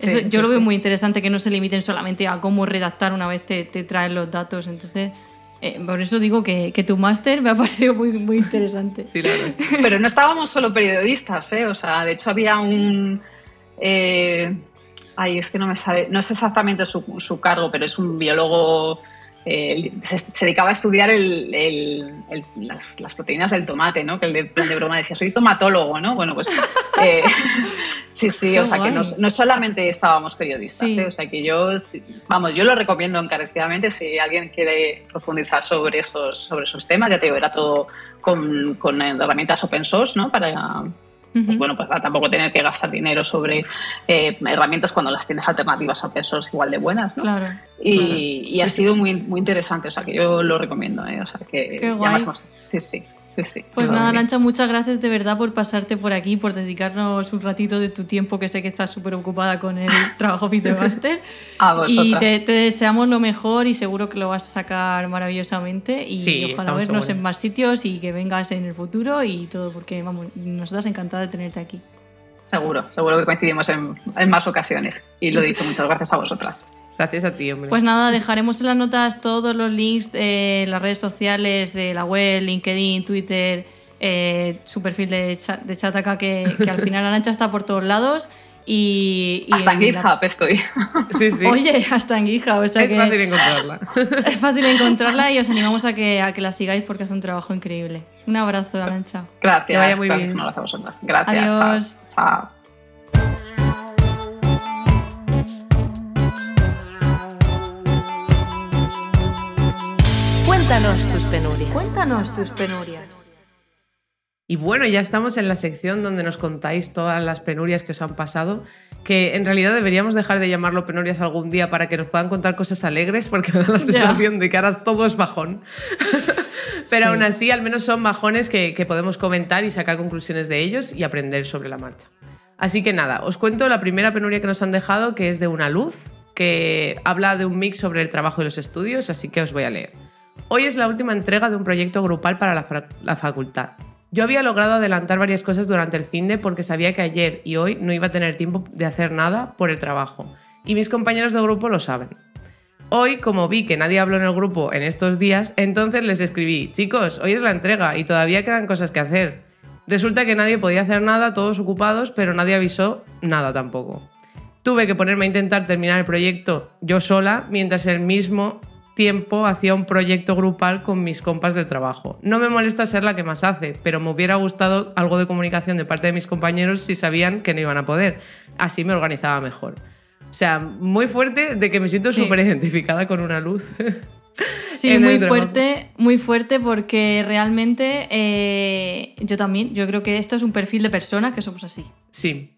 Eso, Sí, yo lo sí, veo sí. muy interesante que no se limiten solamente a cómo redactar una vez te, te traen los datos. Entonces, eh, por eso digo que, que tu máster me ha parecido muy, muy interesante. Sí, Pero no estábamos solo periodistas, ¿eh? O sea, de hecho había un... eh, ay, es que no me sale, no sé exactamente su, su cargo, pero es un biólogo... eh, se, se dedicaba a estudiar el- el- el- las, las proteínas del tomate, ¿no? Que el de, broma decía, soy tomatólogo, ¿no? Bueno, pues eh, sí, sí, Qué o sea que no, no solamente estábamos periodistas, Sí. ¿eh? o sea que yo, vamos, yo lo recomiendo encarecidamente si alguien quiere profundizar sobre esos, sobre esos temas, ya te digo, era todo con, con herramientas open source, ¿no? Para, Ujú. bueno, pues tampoco tener que gastar dinero sobre eh, herramientas cuando las tienes alternativas a open source igual de buenas, ¿no? Claro. Y, y ha sido muy, muy interesante, o sea que yo lo recomiendo, ¿eh? O sea que Qué guay. sí, sí, sí, sí. Pues nada. Arancha, muchas gracias de verdad por pasarte por aquí, por dedicarnos un ratito de tu tiempo, que sé que estás súper ocupada con el trabajo vosotras. y te, te deseamos lo mejor y seguro que lo vas a sacar maravillosamente. Y Sí, ojalá vernos en más sitios y que vengas en el futuro y todo, porque vamos, nosotras encantadas de tenerte aquí. Seguro, seguro que coincidimos en, en más ocasiones. Y lo he dicho, muchas gracias a vosotras. Gracias a ti, hombre. Pues nada, dejaremos en las notas todos los links de las redes sociales, de la web, LinkedIn, Twitter, eh, su perfil de, cha- de Chataka, que, que al final Arancha está por todos lados. Y, y Hasta en la- GitHub estoy. sí, sí. Oye, hasta en GitHub, o sea es que fácil encontrarla. es fácil encontrarla y os animamos a que, a que la sigáis porque hace un trabajo increíble. Un abrazo, Arancha. Gracias. Que vaya muy gracias, bien. un abrazo a vosotras. Gracias. Adiós. Chao. chao. Cuéntanos tus penurias. Cuéntanos tus penurias. Y bueno, ya estamos en la sección donde nos contáis todas las penurias que os han pasado, que en realidad deberíamos dejar de llamarlo penurias algún día para que nos puedan contar cosas alegres, porque me da la sensación de que ahora todo es bajón. Pero Sí. aún así, al menos son bajones que, que podemos comentar y sacar conclusiones de ellos y aprender sobre la marcha. Así que nada, os cuento la primera penuria que nos han dejado, que es de una luz, que habla de un mix sobre el trabajo y los estudios, así que os voy a leer. Hoy es la última entrega de un proyecto grupal para la, facultad. Yo había logrado adelantar varias cosas durante el fin de porque sabía que ayer y hoy no iba a tener tiempo de hacer nada por el trabajo. Y mis compañeros de grupo lo saben. Hoy, como vi que nadie habló en el grupo en estos días, entonces les escribí, chicos, hoy es la entrega y todavía quedan cosas que hacer. Resulta que nadie podía hacer nada, todos ocupados, pero nadie avisó nada tampoco. Tuve que ponerme a intentar terminar el proyecto yo sola, mientras el mismo tiempo hacía un proyecto grupal con mis compas del trabajo. No me molesta ser la que más hace, pero me hubiera gustado algo de comunicación de parte de mis compañeros si sabían que no iban a poder. Así me organizaba mejor. O sea, muy fuerte de que me siento Sí. súper identificada con una luz. Sí, muy fuerte, muy fuerte porque realmente eh, yo también, yo creo que esto es un perfil de personas que somos así. Sí,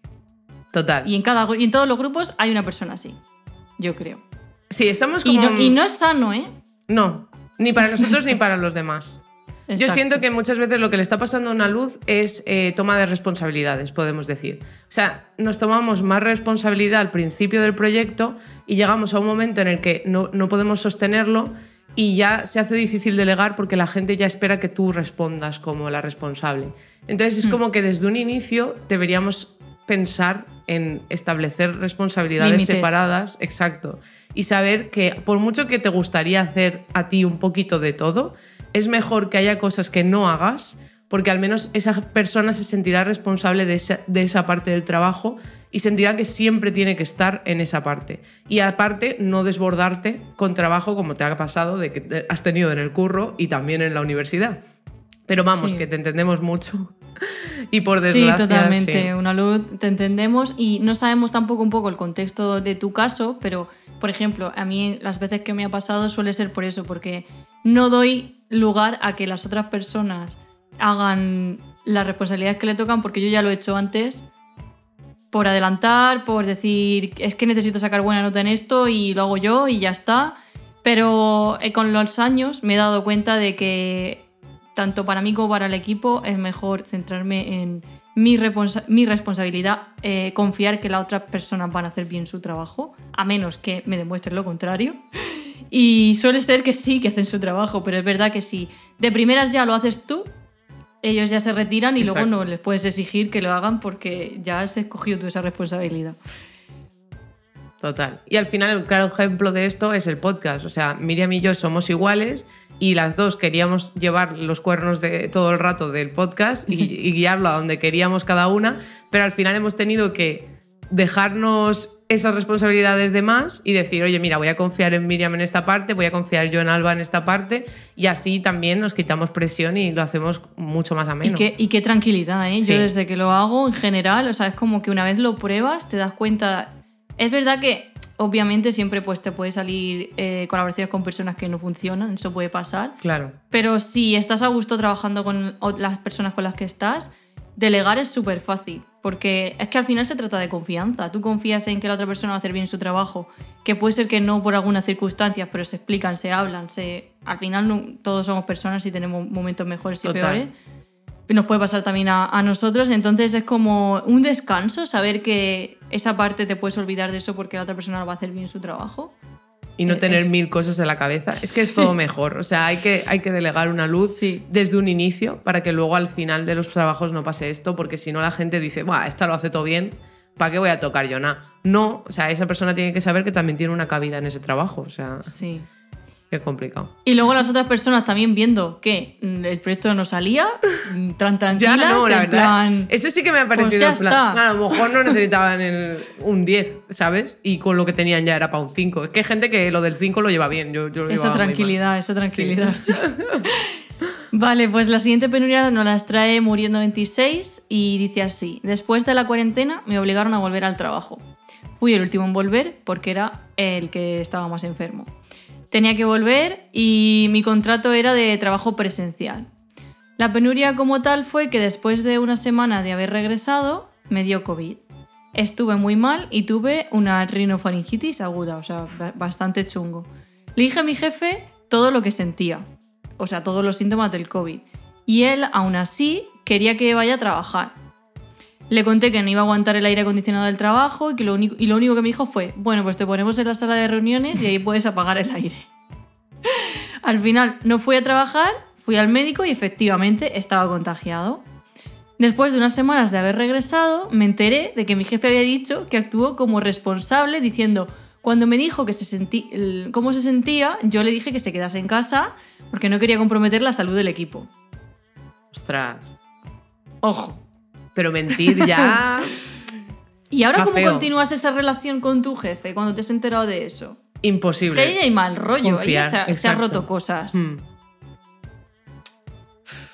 total. Y en, cada, y en todos los grupos hay una persona así, yo creo. Sí, estamos Y como... no, y no es sano, ¿eh? No, ni para nosotros ni para los demás. Yo siento que muchas veces lo que le está pasando a una luz es eh, toma de responsabilidades, podemos decir. O sea, nos tomamos más responsabilidad al principio del proyecto y llegamos a un momento en el que no, no podemos sostenerlo y ya se hace difícil delegar porque la gente ya espera que tú respondas como la responsable. Entonces es Mm. como que desde un inicio deberíamos pensar en establecer responsabilidades Límites. separadas, exacto, y saber que por mucho que te gustaría hacer a ti un poquito de todo, es mejor que haya cosas que no hagas, porque al menos esa persona se sentirá responsable de esa, de esa parte del trabajo y sentirá que siempre tiene que estar en esa parte. Y aparte, no desbordarte con trabajo como te ha pasado de que has tenido en el curro y también en la universidad. Pero vamos, Sí. que te entendemos mucho. Y por Sí, desgracia. totalmente. sí. Una luz, te entendemos y no sabemos tampoco un poco el contexto de tu caso, pero, por ejemplo, a mí las veces que me ha pasado suele ser por eso, porque no doy lugar a que las otras personas hagan las responsabilidades que le tocan, porque yo ya lo he hecho antes, por adelantar, por decir, es que necesito sacar buena nota en esto y lo hago yo y ya está. Pero eh, con los años me he dado cuenta de que tanto para mí como para el equipo es mejor centrarme en mi, responsa- mi responsabilidad, eh, confiar que las otras personas van a hacer bien su trabajo, a menos que me demuestren lo contrario. Y suele ser que sí, que hacen su trabajo, pero es verdad que si de primeras ya lo haces tú, ellos ya se retiran y luego Exacto. no les puedes exigir que lo hagan porque ya has escogido tú esa responsabilidad. Total. Y al final, el claro ejemplo de esto es el podcast. O sea, Miriam y yo somos iguales y las dos queríamos llevar los cuernos de todo el rato del podcast y, y guiarlo a donde queríamos cada una, pero al final hemos tenido que dejarnos esas responsabilidades de más y decir, oye, mira, voy a confiar en Miriam en esta parte, voy a confiar yo en Alba en esta parte y así también nos quitamos presión y lo hacemos mucho más Y ameno. qué, y qué tranquilidad, ¿eh? Sí. Yo desde que lo hago, en general, o sea, es como que una vez lo pruebas, te das cuenta... Es verdad que, obviamente, siempre pues, te puede salir eh, colaboraciones con personas que no funcionan, eso puede pasar. Claro, Pero si estás a gusto trabajando con las personas con las que estás, delegar es súper fácil. Porque es que al final se trata de confianza. Tú confías en que la otra persona va a hacer bien su trabajo, que puede ser que no por algunas circunstancias, pero se explican, se hablan, se... Al final no- todos somos personas y tenemos momentos mejores y Total. peores. Nos puede pasar también a, a nosotros, entonces es como un descanso saber que esa parte te puedes olvidar de eso porque la otra persona va a hacer bien su trabajo. y no Eh, tener mil cosas en la cabeza. Es que es todo mejor. O sea, hay que, hay que delegar una luz Sí. desde un inicio para que luego al final de los trabajos no pase esto, porque si no la gente dice, Buah, esta lo hace todo bien, ¿para qué voy a tocar yo nada? No, o sea, esa persona tiene que saber que también tiene una cabida en ese trabajo. O sea, Sí. Qué complicado. Y luego las otras personas también viendo que mm, el proyecto no salía, mm, tan tranquilas, Ya no, la en verdad. plan, Eso sí que me ha pues parecido en plan. A lo mejor no necesitaban el- un 10, ¿sabes? Y con lo que tenían ya era para un 5. Es que hay gente que lo del 5 lo lleva bien. Yo, yo lo esa tranquilidad, esa tranquilidad. sí. vale, pues la siguiente penuria nos las trae Muriendo 26 y dice así, después de la cuarentena me obligaron a volver al trabajo. Fui el último en volver porque era el que estaba más enfermo. Tenía que volver y mi contrato era de trabajo presencial. La penuria como tal fue que después de una semana de haber regresado, me dio COVID. Estuve muy mal y tuve una rinofaringitis aguda, o sea, ba- bastante chungo. Le dije a mi jefe todo lo que sentía, o sea, todos los síntomas del COVID. Y él, aún así, quería que vaya a trabajar. Le conté que no iba a aguantar el aire acondicionado del trabajo y, que lo único, y lo único que me dijo fue, bueno, pues te ponemos en la sala de reuniones y ahí puedes apagar el aire. Al final no fui a trabajar, fui al médico y efectivamente estaba contagiado. Después de unas semanas de haber regresado, me enteré de que mi jefe había dicho que actuó como responsable diciendo, cuando me dijo que se sentí, cómo se sentía, yo le dije que se quedase en casa porque no quería comprometer la salud del equipo. Ostras. Ojo. Pero mentir ya. ¿Y ahora Está cómo feo. continúas esa relación con tu jefe cuando te has enterado de eso? Es imposible. que ahí hay mal rollo, ahí se, ha- se ha exacto. roto cosas. Hmm.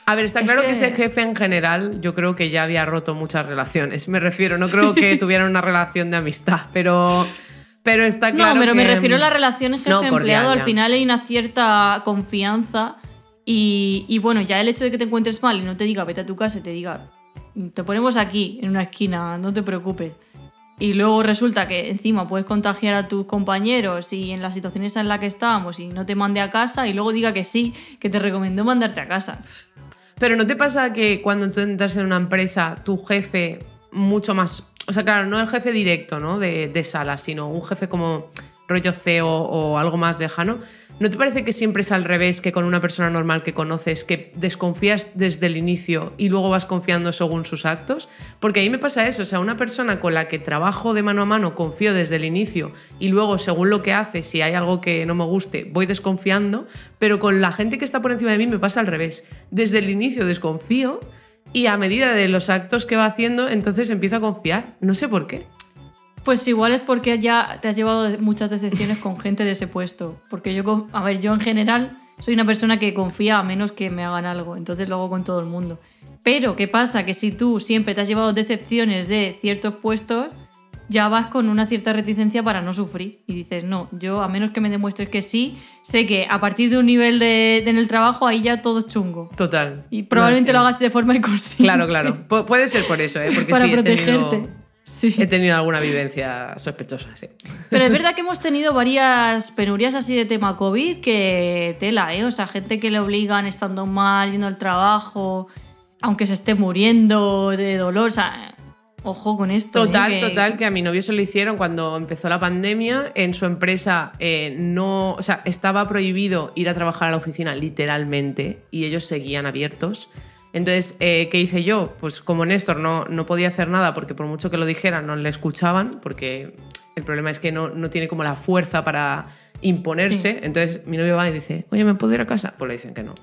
A ver, está Es claro que... que- ese jefe en general yo creo que ya había roto muchas relaciones. Me refiero, no creo que tuvieran una relación de amistad, pero, pero está claro no, pero me refiero a las relaciones jefe-empleado. Al final hay una cierta confianza. Y, y bueno, ya el hecho de que te encuentres mal y no te diga vete a tu casa y te diga te ponemos aquí en una esquina, no te preocupes. Y luego resulta que encima puedes contagiar a tus compañeros y en las situaciones en las que estábamos y no te mande a casa y luego diga que sí, que te recomendó mandarte a casa. Pero ¿no te pasa que cuando tú entras en una empresa, tu jefe mucho más... O sea, claro, no el jefe directo, ¿no? De, de sala, sino un jefe como rollo CEO o algo más lejano. ¿No te parece que siempre es al revés que con una persona normal que conoces, que desconfías desde el inicio y luego vas confiando según sus actos? Porque ahí me pasa eso, o sea, una persona con la que trabajo de mano a mano, confío desde el inicio y luego según lo que hace, si hay algo que no me guste, voy desconfiando, pero con la gente que está por encima de mí me pasa al revés. Desde el inicio desconfío y a medida de los actos que va haciendo, entonces empiezo a confiar. No sé por qué. Pues igual es porque ya te has llevado muchas decepciones con gente de ese puesto. Porque yo, a ver, yo en general soy una persona que confía a menos que me hagan algo, entonces lo hago con todo el mundo. Pero, ¿qué pasa? Que si tú siempre te has llevado decepciones de ciertos puestos, ya vas con una cierta reticencia para no sufrir. Y dices, no, yo a menos que me demuestres que sí, sé que a partir de un nivel de, de en el trabajo ahí ya todo es chungo. Total. Y probablemente No, lo hagas de forma inconsciente. Claro, claro. Pu- puede ser por eso, ¿eh? Porque para sí, he protegerte. tenido, Sí. he tenido alguna vivencia sospechosa, sí. Pero es verdad que hemos tenido varias penurias así de tema COVID que tela, ¿eh? O sea, gente que le obligan estando mal, yendo al trabajo, aunque se esté muriendo de dolor. O sea, ojo con esto. ¿eh? Total, Que- total, que a mi novio se lo hicieron cuando empezó la pandemia. En su empresa eh, no, o sea, estaba prohibido ir a trabajar a la oficina literalmente y ellos seguían abiertos. Entonces, eh, ¿qué hice yo? Pues como Néstor no, no podía hacer nada porque por mucho que lo dijera no le escuchaban porque El problema es que no, no tiene como la fuerza para imponerse. Entonces mi novio va y dice, oye, ¿me puedo ir a casa? Pues le dicen que no.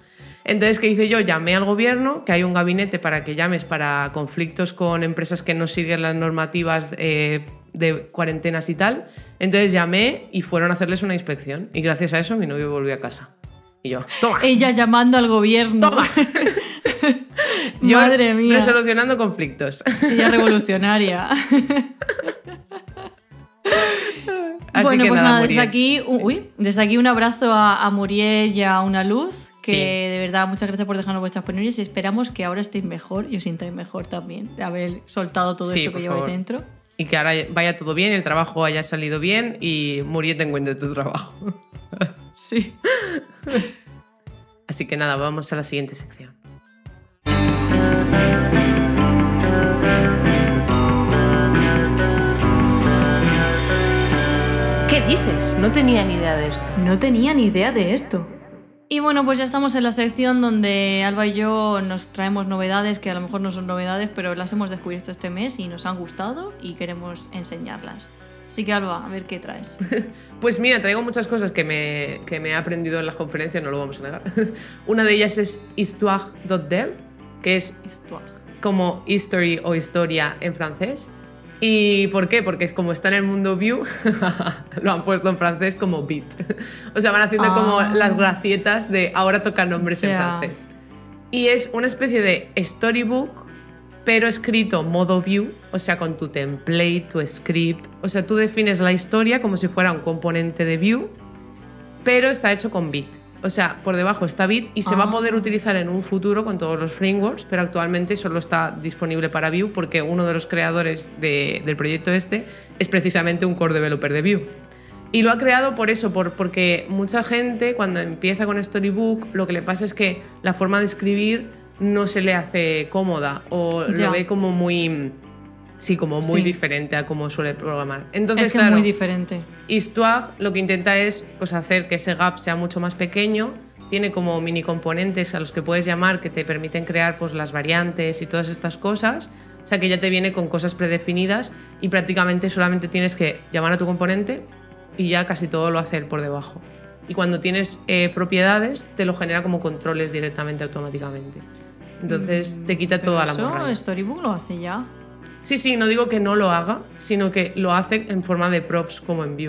Entonces, ¿qué hice yo? Llamé al gobierno, que hay un gabinete para que llames para conflictos con empresas que no siguen las normativas eh, de cuarentenas y tal. Entonces llamé y fueron a hacerles una inspección. Y gracias a eso mi novio volvió a casa. Y yo, toma. Ella llamando al gobierno. Toma. Yo Madre mía. Resolucionando conflictos. Ella revolucionaria. Así bueno, que pues nada, nada, desde aquí, uy, desde aquí un abrazo a, a Muriel y a Una Luz, que Sí. de verdad muchas gracias por dejarnos vuestras penurias y esperamos que ahora estéis mejor y os sintáis mejor también de haber soltado todo Sí, esto que lleváis favor. dentro. Y que ahora vaya todo bien, el trabajo haya salido bien y Muriel te encuentre tu trabajo. Sí. Así que nada, vamos a la siguiente sección. ¿Qué dices? No tenía ni idea de esto. No tenía ni idea de esto. Y bueno, pues ya estamos en la sección donde Alba y yo nos traemos novedades que a lo mejor no son novedades, pero las hemos descubierto este mes y nos han gustado y queremos enseñarlas. Así que Alba, a ver qué traes. Pues mira, traigo muchas cosas que me, que me he aprendido en las conferencias, no lo vamos a negar. Una de ellas es histoire.dev, que es Histoire. como history o historia en francés. ¿Y por qué? Porque es como está en el mundo view, lo han puesto en francés como beat. O sea, van haciendo como Ah. las gracietas de ahora tocan nombres en Ya. francés. Y es una especie de storybook, pero escrito modo view, o sea, con tu template, tu script. O sea, tú defines la historia como si fuera un componente de view, pero está hecho con bit. O sea, por debajo está bit y se va a poder Ah. utilizar en un futuro con todos los frameworks, pero actualmente solo está disponible para Vue porque uno de los creadores de- del proyecto este es precisamente un core developer de Vue. Y lo ha creado por eso, por, porque mucha gente cuando empieza con Storybook lo que le pasa es que la forma de escribir no se le hace cómoda o Ya. lo ve como muy... Sí, como muy Sí. diferente a cómo suele programar. Entonces, es que claro, es muy diferente. Histoire lo que intenta es pues, hacer que ese gap sea mucho más pequeño. Tiene como mini componentes a los que puedes llamar que te permiten crear pues, las variantes y todas estas cosas. O sea que ya te viene con cosas predefinidas y prácticamente solamente tienes que llamar a tu componente y ya casi todo lo hace él por debajo. Y cuando tienes eh, propiedades, te lo genera como controles directamente automáticamente. Entonces te quita Mm, toda la eso morralla. Storybook lo hace ya. Sí, sí, no digo que no lo haga, sino que lo hace en forma de props como en Vue.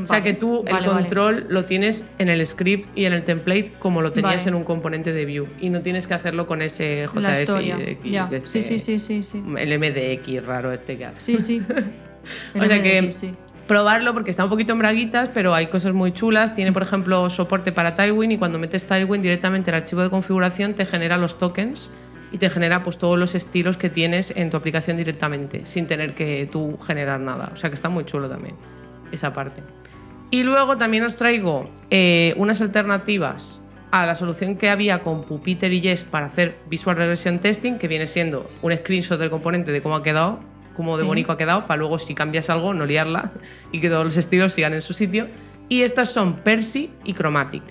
O sea Vale, que tú vale, el vale. control lo tienes en el script y en el template como lo tenías Vale. en un componente de Vue y no tienes que hacerlo con ese JS y- y de este- sí, sí, sí, sí. el MDX raro este que hace. Sí, sí. O sea que- sí. Probarlo porque está un poquito en braguitas, pero hay cosas muy chulas. Tiene, por ejemplo, soporte para Tailwind y cuando metes Tailwind directamente el archivo de configuración te genera los tokens y te genera pues todos los estilos que tienes en tu aplicación directamente, sin tener que tú generar nada. O sea que está muy chulo también esa parte. Y luego también os traigo eh, unas alternativas a la solución que había con Puppeteer y Yes para hacer Visual Regression Testing, que viene siendo un screenshot del componente de cómo ha quedado, cómo de Sí. bonito ha quedado, para luego si cambias algo no liarla y que todos los estilos sigan en su sitio. Y estas son Percy y Chromatic.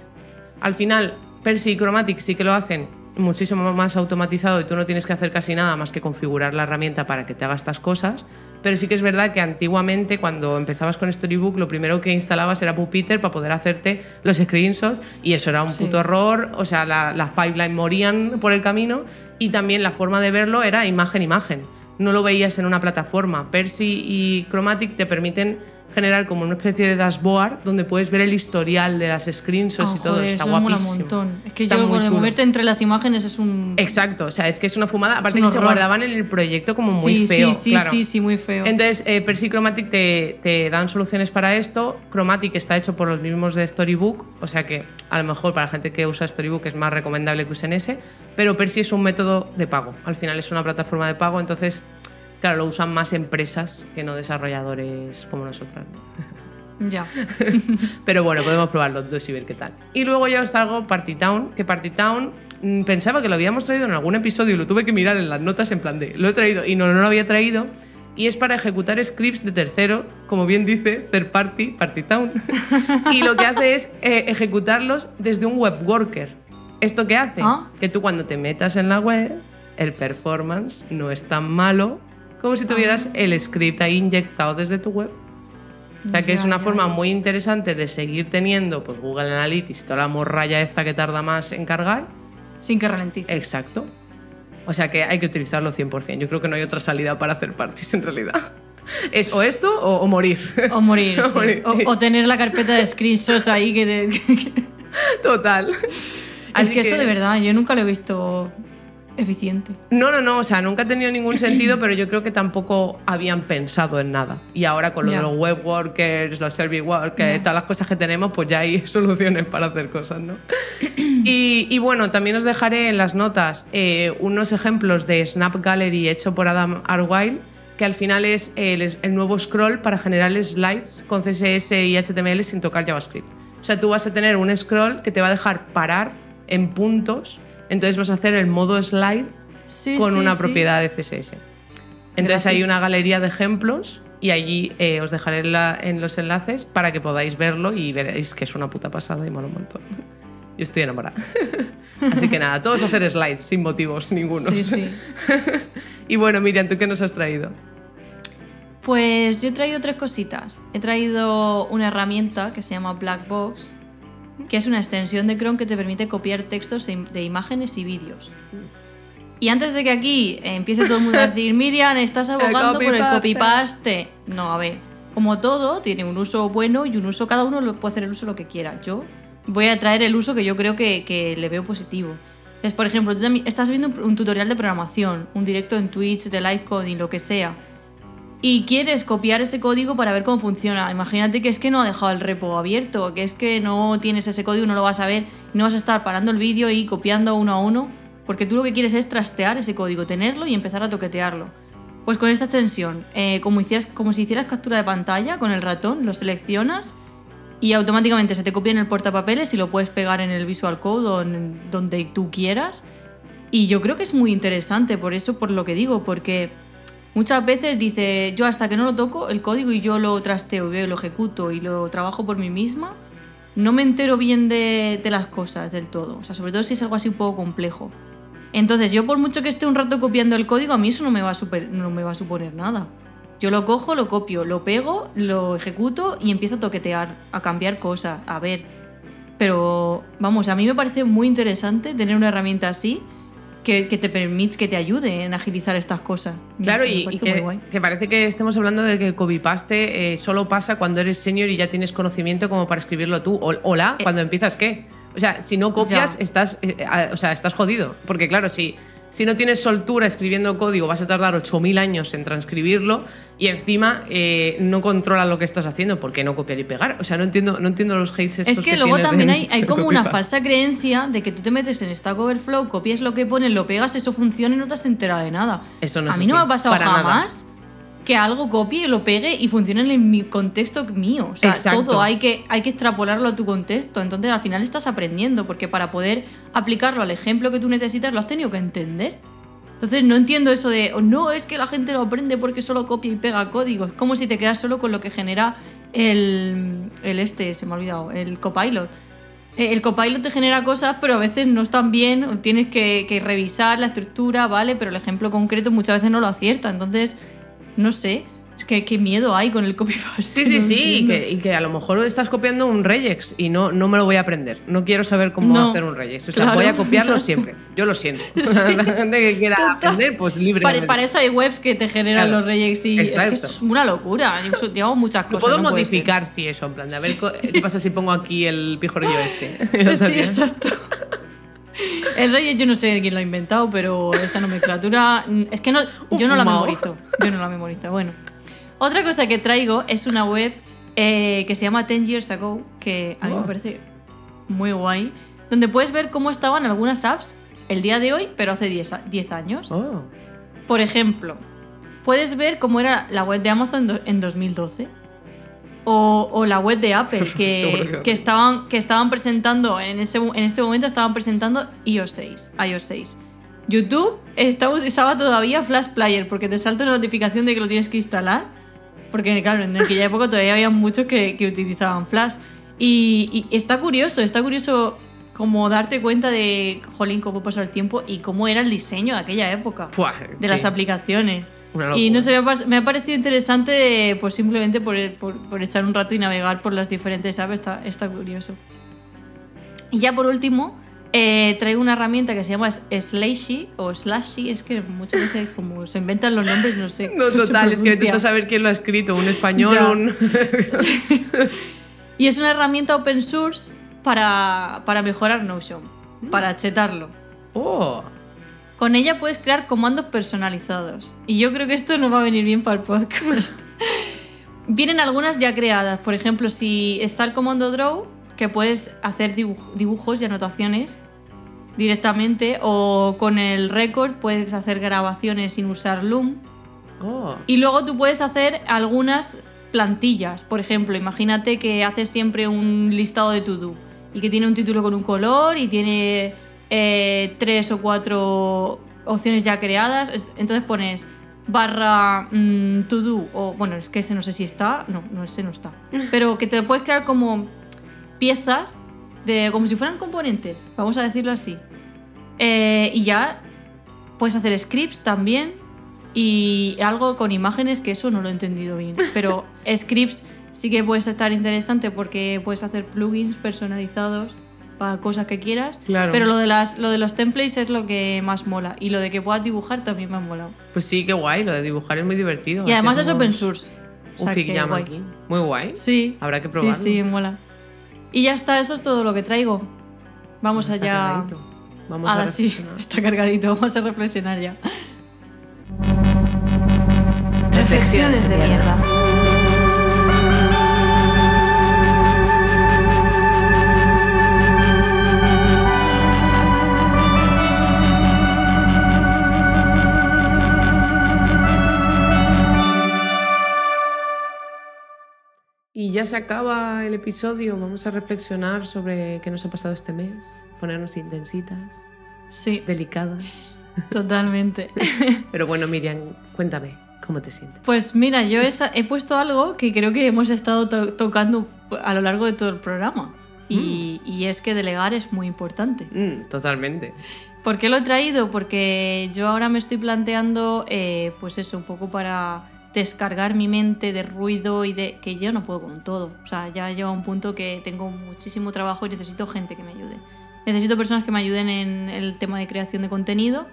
Al final, Percy y Chromatic sí que lo hacen muchísimo más automatizado y tú no tienes que hacer casi nada más que configurar la herramienta para que te haga estas cosas. Pero sí que es verdad que antiguamente, cuando empezabas con Storybook, lo primero que instalabas era Puppeteer para poder hacerte los screenshots y eso era un Sí. puto error. O sea, la- las pipelines morían por el camino y también la forma de verlo era imagen-imagen. No lo veías en una plataforma. Percy y Chromatic te permiten generar como una especie de dashboard donde puedes ver el historial de las screenshots Ah, y todo. joder, Está eso mola guapísimo. un montón. Es que Está yo con el moverte entre las imágenes es un. Exacto, o sea, es que es una fumada. Aparte un que se guardaban en el proyecto como muy sí, feo. sí, sí, claro. sí, sí, muy feo. Entonces, eh, Percy y Chromatic te, te dan soluciones para esto. Chromatic está hecho por los mismos de Storybook, o sea que a lo mejor para la gente que usa Storybook es más recomendable que usen ese. Pero Percy es un método de pago. Al final es una plataforma de pago, entonces, claro, lo usan más empresas que no desarrolladores como nosotras. ¿no? Ya. Pero bueno, podemos probar los dos y ver qué tal. Y luego ya os traigo Party Town, que Party Town mm, pensaba que lo habíamos traído en algún episodio y lo tuve que mirar en las notas en plan de lo he traído y no, no lo había traído. Y es para ejecutar scripts de tercero, como bien dice, third party, Party Town. y lo que hace es eh, ejecutarlos desde un web worker. ¿Esto qué hace? Ah. Que tú cuando te metas en la web, el performance no es tan malo como si tuvieras Ah. el script ahí inyectado desde tu web. O sea que es una ya, forma ya. muy interesante de seguir teniendo pues, Google Analytics y toda la morralla esta que tarda más en cargar. Sin que ralentice. Exacto. O sea que hay que utilizarlo 100%. Yo creo que no hay otra salida para hacer parties en realidad. Es o esto o, o morir. O morir, O sí. morir. O, o tener la carpeta de screenshots ahí que... te- que- Total. es Así que, eso de verdad, yo nunca lo he visto eficiente. No, no, no, o sea, nunca ha tenido ningún sentido, pero yo creo que tampoco habían pensado en nada. Y ahora con lo Ya. de los web workers, los service workers, todas las cosas que tenemos, pues ya hay soluciones para hacer cosas, ¿no? y, y bueno, también os dejaré en las notas eh, unos ejemplos de Snap Gallery hecho por Adam Arwile, que al final es el, el nuevo scroll para generar slides con CSS y HTML sin tocar JavaScript. O sea, tú vas a tener un scroll que te va a dejar parar en puntos, entonces vas a hacer el modo slide Sí, con sí, una sí. propiedad de CSS. Entonces Gracias. hay una galería de ejemplos y allí eh, os dejaré la- en los enlaces para que podáis verlo y veréis que es una puta pasada y mola un montón. Yo estoy enamorada. Así que nada, todos hacer slides sin motivos ninguno. Sí, sí. y bueno, Miriam, ¿tú qué nos has traído? Pues yo he traído tres cositas. He traído una herramienta que se llama Blackbox, que es una extensión de Chrome que te permite copiar textos e- de imágenes y vídeos. Y antes de que aquí empiece todo el mundo a decir, Miriam, estás abogando por el copy-paste". No, a ver, como todo, tiene un uso bueno y un uso, cada uno lo puede hacer el uso lo que quiera. Yo voy a traer el uso que yo creo que, que le veo positivo. Es, por ejemplo, tú también estás viendo un, un tutorial de programación, un directo en Twitch de live coding, lo que sea y quieres copiar ese código para ver cómo funciona. Imagínate que es que no ha dejado el repo abierto, que es que no tienes ese código, no lo vas a ver, no vas a estar parando el vídeo y copiando uno a uno, porque tú lo que quieres es trastear ese código, tenerlo y empezar a toquetearlo. Pues con esta extensión, eh, como, hicieras, como si hicieras captura de pantalla con el ratón, lo seleccionas y automáticamente se te copia en el portapapeles y lo puedes pegar en el Visual Code o en donde tú quieras. Y yo creo que es muy interesante, por eso, por lo que digo, porque muchas veces dice, yo hasta que no lo toco, el código y yo lo trasteo, veo, lo ejecuto y lo trabajo por mí misma, no me entero bien de, las cosas del todo. O sea, sobre todo si es algo así un poco complejo. Entonces, yo por mucho que esté un rato copiando el código, a mí eso no me va a, super- no me va a suponer nada. Yo lo cojo, lo copio, lo pego, lo ejecuto y empiezo a toquetear, a cambiar cosas, a ver. Pero, vamos, a mí me parece muy interesante tener una herramienta así que, que te permite, que te ayude en agilizar estas cosas. Claro, Me y, y que, guay. que parece que estemos hablando de que el copy-paste eh, solo pasa cuando eres senior y ya tienes conocimiento como para escribirlo tú. O, hola, Eh, cuando empiezas, ¿qué? O sea, si no copias, Ya. estás, eh, o sea, estás jodido. Porque claro, si, si no tienes soltura escribiendo código, vas a tardar 8.000 años en transcribirlo y encima eh, no controlas lo que estás haciendo. ¿Por qué no copiar y pegar? O sea, no entiendo, no entiendo los hates estos Es que, luego también hay, como una falsa creencia de que tú te metes en Stack Overflow, copias lo que pones, lo pegas, eso funciona y no te has enterado de nada. Eso no a es mí no me ha pasado nada. Que algo copie y lo pegue y funcione en mi contexto mío. O sea, Exacto. todo hay que, hay que extrapolarlo a tu contexto. Entonces al final estás aprendiendo, porque para poder aplicarlo al ejemplo que tú necesitas lo has tenido que entender. Entonces no entiendo eso de, "Oh, no, es que la gente lo aprende porque solo copia y pega código. Es como si te quedas solo con lo que genera el, el este, se me ha olvidado, el copilot. Eh, El copilot te genera cosas, pero a veces no están bien, o tienes que, que revisar la estructura, ¿vale? Pero el ejemplo concreto muchas veces no lo acierta. Entonces, no sé, es que qué miedo hay con el copypaste. Sí, sí, no sí, y que, y que a lo mejor estás copiando un regex y no, no me lo voy a aprender. No quiero saber cómo No, hacer un regex. O sea, claro, voy a copiarlo siempre. Yo lo siento. La gente que quiera Total. aprender, pues libre. Para, para eso hay webs que te generan Claro, los regex y es que es una locura. Llevamos muchas Lo cosas. puedo no modificar, sí, eso, en plan de a ver qué pasa si pongo aquí el pijorillo este. Sí, exacto. El rey yo no sé quién lo ha inventado, pero esa nomenclatura mm, es que no, yo no la memorizo. Yo no la memorizo. Bueno, otra cosa que traigo es una web eh, que se llama 10 Years Ago, que a mí me Oh. parece muy guay, donde puedes ver cómo estaban algunas apps el día de hoy, pero hace 10, a- 10 años. Oh. Por ejemplo, puedes ver cómo era la web de Amazon en 2012. O, o la web de Apple, que, que- que estaban, que estaban presentando, en, ese, en este momento estaban presentando iOS 6. iOS 6. YouTube estaba, usaba todavía Flash Player, porque te salta una notificación de que lo tienes que instalar. Porque, claro, en aquella época todavía había muchos que, que utilizaban Flash. Y, y está curioso, está curioso como darte cuenta de, jolín, cómo pasa el tiempo y cómo era el diseño de aquella época Fua, de sí. las aplicaciones. Y no sé, me ha, parecido interesante, pues simplemente por, por- por echar un rato y navegar por las diferentes apps, está, está curioso. Y ya por último, eh, traigo una herramienta que se llama Slashy o Slashy, es que muchas veces como se inventan los nombres, no sé. No, total, es que intento saber quién lo ha escrito, un español, un... Y es una herramienta open source para, para mejorar Notion, para chetarlo. ¡Oh! Con ella puedes crear comandos personalizados. Y yo creo que esto nos va a venir bien para el podcast. Vienen algunas ya creadas. Por ejemplo, si está el comando draw, que puedes hacer dibuj- dibujos y anotaciones directamente. O con el record puedes hacer grabaciones sin usar Loom. ¡Oh! Y luego tú puedes hacer algunas plantillas. Por ejemplo, imagínate que haces siempre un listado de to-do y que tiene un título con un color y tiene eh, tres o cuatro opciones ya creadas. Es- Entonces pones barra mm, to-do o bueno, es que ese no sé si está. No, no, ese no está. Pero que te puedes crear como piezas de como si fueran componentes, vamos a decirlo así. Eh, y ya puedes hacer scripts también y algo con imágenes que eso no lo he entendido bien. Pero scripts sí que puedes estar interesante porque puedes hacer plugins personalizados para cosas que quieras. Claro. Pero lo de, las, lo de los templates es lo que más mola. Y lo de que puedas dibujar también me ha molado. Pues sí, qué guay, lo de dibujar es muy divertido. Y además es open source. O Un sea, fic que llama guay. aquí. Muy guay. Sí. Habrá que Sí, probarlo. sí, mola. Y ya está, eso es todo lo que traigo. Vamos Está allá. cargadito. Vamos a Ahora sí, reflexionar. está cargadito, vamos a reflexionar ya. Reflexiones de mierda. Y ya se acaba el episodio. Vamos a reflexionar sobre qué nos ha pasado este mes. Ponernos intensitas, Sí, delicadas. totalmente. Pero bueno, Miriam, cuéntame, ¿cómo te sientes? Pues mira, yo he, puesto algo que creo que hemos estado to- tocando a lo largo de todo el programa. Y, y es que delegar es muy importante. Mm, totalmente. ¿Por qué lo he traído? Porque yo ahora me estoy planteando, eh, pues eso, un poco para descargar mi mente de ruido y de que yo no puedo con todo. O sea, ya llega un punto que tengo muchísimo trabajo y necesito gente que me ayude. Necesito personas que me ayuden en el tema de creación de contenido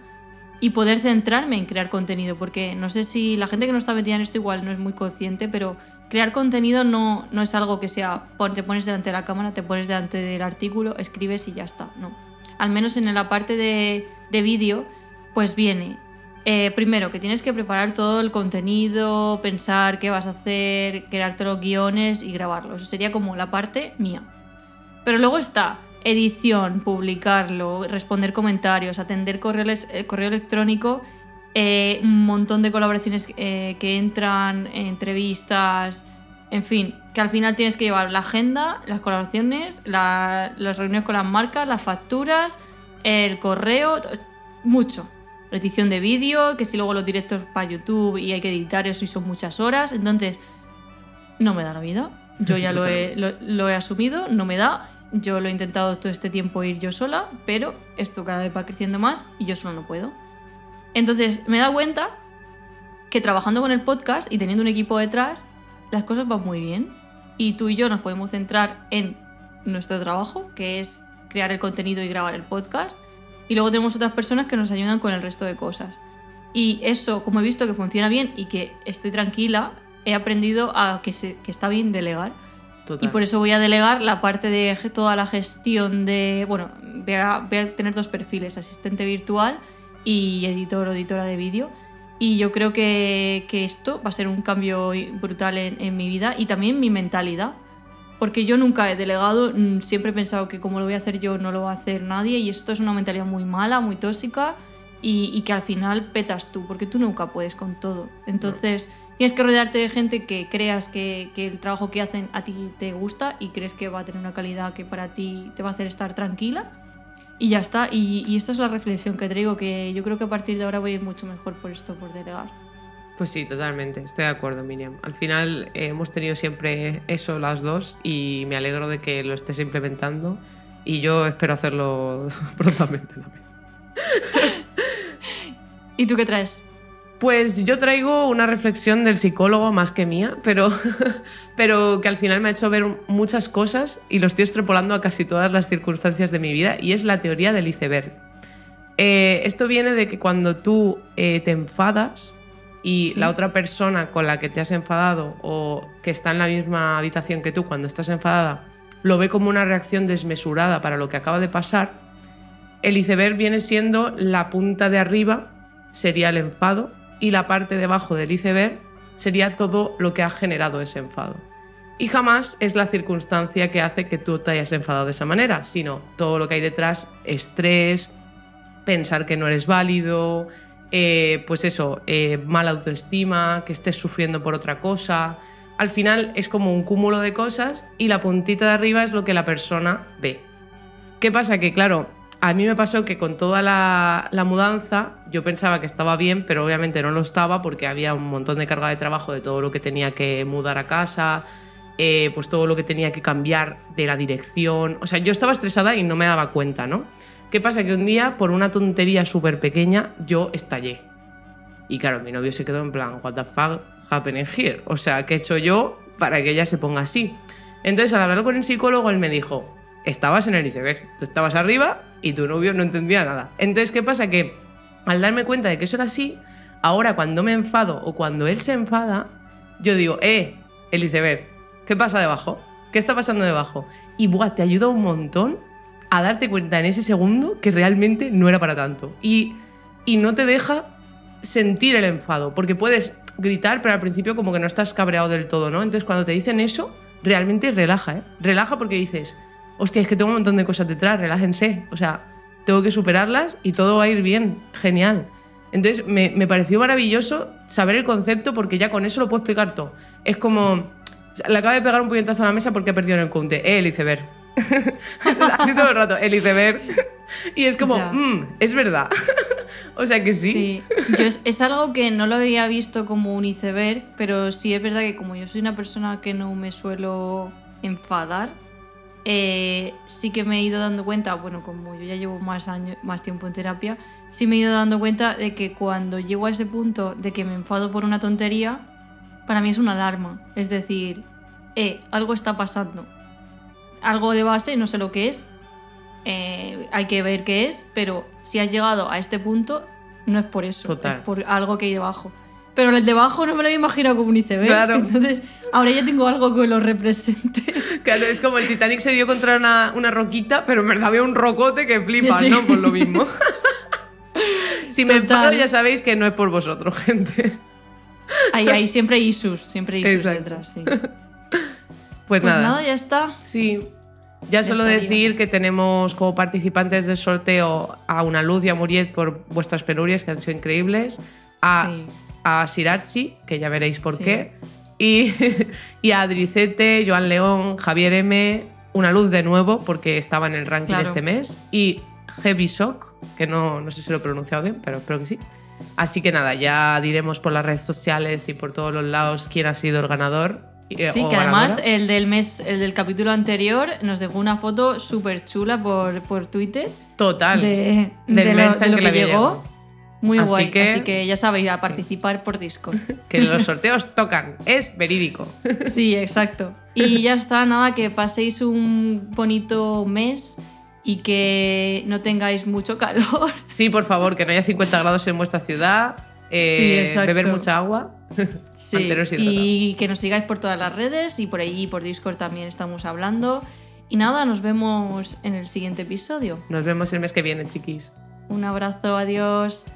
y poder centrarme en crear contenido, porque no sé si la gente que no está metida en esto igual no es muy consciente, pero crear contenido no, no es algo que sea, te pones delante de la cámara, te pones delante del artículo, escribes y ya está, no. Al menos en la parte de, de vídeo, pues viene, eh, primero, que tienes que preparar todo el contenido, pensar qué vas a hacer, crearte los guiones y grabarlo. Eso sería como la parte mía. Pero luego está edición, publicarlo, responder comentarios, atender correo, eh, correo electrónico, eh, un montón de colaboraciones eh, que entran, entrevistas, en fin, que al final tienes que llevar la agenda, las colaboraciones, la- las reuniones con las marcas, las facturas, el correo, mucho. Edición de vídeo, que si luego los directos para YouTube y hay que editar eso y son muchas horas, entonces no me da la vida. Yo ya lo he, lo, lo he asumido, no me da. Yo lo he intentado todo este tiempo ir yo sola, pero esto cada vez va creciendo más y yo sola no puedo. Entonces me he dado cuenta que trabajando con el podcast y teniendo un equipo detrás, las cosas van muy bien. Y tú y yo nos podemos centrar en nuestro trabajo, que es crear el contenido y grabar el podcast. Y luego tenemos otras personas que nos ayudan con el resto de cosas. Y eso, como he visto que funciona bien y que estoy tranquila, he aprendido a que, se- que está bien delegar. Total. Y por eso voy a delegar la parte de toda la gestión de. Bueno, voy a, voy a tener dos perfiles: asistente virtual y editor o editora de vídeo. Y yo creo que, que esto va a ser un cambio brutal en, en mi vida y también en mi mentalidad. Porque yo nunca he delegado, mm, siempre he pensado que como lo voy a hacer yo no lo va a hacer nadie y esto es una mentalidad muy mala, muy tóxica y, y que al final petas tú, porque tú nunca puedes con todo. Entonces tienes que rodearte de gente que creas que, que el trabajo que hacen a ti te gusta y crees que va a tener una calidad que para ti te va a hacer estar tranquila. Y ya está, y, y esta es la reflexión que traigo, que yo creo que a partir de ahora voy a ir mucho mejor por esto, por delegar. Pues sí, totalmente, estoy de acuerdo, Miriam. Al final eh, hemos tenido siempre eso las dos y me alegro de que lo estés implementando y yo espero hacerlo prontamente también. ¿Y tú qué traes? Pues yo traigo una reflexión del psicólogo más que mía, pero, pero que al final me ha hecho ver muchas cosas y lo estoy extrapolando a casi todas las circunstancias de mi vida y es la teoría del iceberg. Eh, esto viene de que cuando tú eh, te enfadas y Sí. la otra persona con la que te has enfadado o que está en la misma habitación que tú cuando estás enfadada lo ve como una reacción desmesurada para lo que acaba de pasar, el iceberg viene siendo la punta de arriba, sería el enfado, y la parte de abajo del iceberg sería todo lo que ha generado ese enfado. Y jamás es la circunstancia que hace que tú te hayas enfadado de esa manera, sino todo lo que hay detrás, estrés, pensar que no eres válido, eh, pues eso, eh, mala autoestima, que estés sufriendo por otra cosa. Al final es como un cúmulo de cosas y la puntita de arriba es lo que la persona ve. ¿Qué pasa? Que claro, a mí me pasó que con toda la, mudanza yo pensaba que estaba bien, pero obviamente no lo estaba porque había un montón de carga de trabajo de todo lo que tenía que mudar a casa, eh, pues todo lo que tenía que cambiar de la dirección. O sea, yo estaba estresada y no me daba cuenta, ¿no? ¿Qué pasa? Que un día, por una tontería súper pequeña, yo estallé. Y claro, mi novio se quedó en plan, what the fuck happening here? O sea, ¿qué he hecho yo para que ella se ponga así? Entonces, al hablar con el psicólogo, él me dijo, estabas en el iceberg, tú estabas arriba y tu novio no entendía nada. Entonces, ¿qué pasa? Que al darme cuenta de que eso era así, ahora cuando me enfado o cuando él se enfada, yo digo, eh, el iceberg, ¿qué pasa debajo? ¿Qué está pasando debajo? Y buah, te ayuda un montón a darte cuenta en ese segundo que realmente no era para tanto. Y, y no te deja sentir el enfado, porque puedes gritar, pero al principio como que no estás cabreado del todo, ¿no? Entonces cuando te dicen eso, realmente relaja, ¿eh? Relaja porque dices, hostia, es que tengo un montón de cosas detrás, relájense. O sea, tengo que superarlas y todo va a ir bien, genial. Entonces me, me pareció maravilloso saber el concepto porque ya con eso lo puedo explicar todo. Es como, le acaba de pegar un puñetazo a la mesa porque ha perdido en el counter. Eh, el iceberg. Así todo el rato, el iceberg. Y es como. "Mm, es verdad. o sea que sí. Sí, yo es, es algo que no lo había visto como un iceberg, pero sí es verdad que como yo soy una persona que no me suelo enfadar, eh, sí que me he ido dando cuenta, bueno, como yo ya llevo más, años, más tiempo en terapia, sí me he ido dando cuenta de que cuando llego a ese punto de que me enfado por una tontería, para mí es una alarma. Es decir, eh, algo está pasando. Algo de base, no sé lo que es, eh, hay que ver qué es, pero si has llegado a este punto, no es por eso, Total. es por algo que hay debajo. Pero el debajo no me lo había imaginado como un iceberg. Claro. Entonces, ahora ya tengo algo que lo represente. Claro, es como el Titanic se dio contra una, una roquita, pero en verdad había un rocote que flipa, Sí. ¿no? Por lo mismo. si me Total. enfado ya sabéis que no es por vosotros, gente. Ahí, ahí siempre hay isus, siempre hay isus Exacto. detrás, sí. Pues, Pues nada. nada, ya está. Sí. Ya solo decir que tenemos como participantes del sorteo a Una Luz y a Muriet por vuestras penurias, que han sido increíbles. A, Sí. a Sirachi, que ya veréis por Sí. qué. Y, y a Adricete, Joan León, Javier M. Una Luz de nuevo, porque estaba en el ranking Claro. este mes. Y Heavy Shock, que no, no sé si lo he pronunciado bien, pero espero que sí. Así que nada, ya diremos por las redes sociales y por todos los lados quién ha sido el ganador. Eh, Sí, que además el del mes, el del capítulo anterior nos dejó una foto súper chula por, por Twitter Total. de, Del de lo, de lo que que, llegó. Muy Así guay. que- Así que ya sabéis, a participar por Discord. que los sorteos tocan, es verídico. Sí, exacto. Y ya está, nada, que paséis un bonito mes y que no tengáis mucho calor. Sí, por favor, que no haya 50 grados en vuestra ciudad, eh, Sí, exacto. beber mucha agua. Sí, y que nos sigáis por todas las redes y por allí, por Discord también estamos hablando. Y nada, nos vemos en el siguiente episodio. Nos vemos el mes que viene, chiquis. Un abrazo, adiós.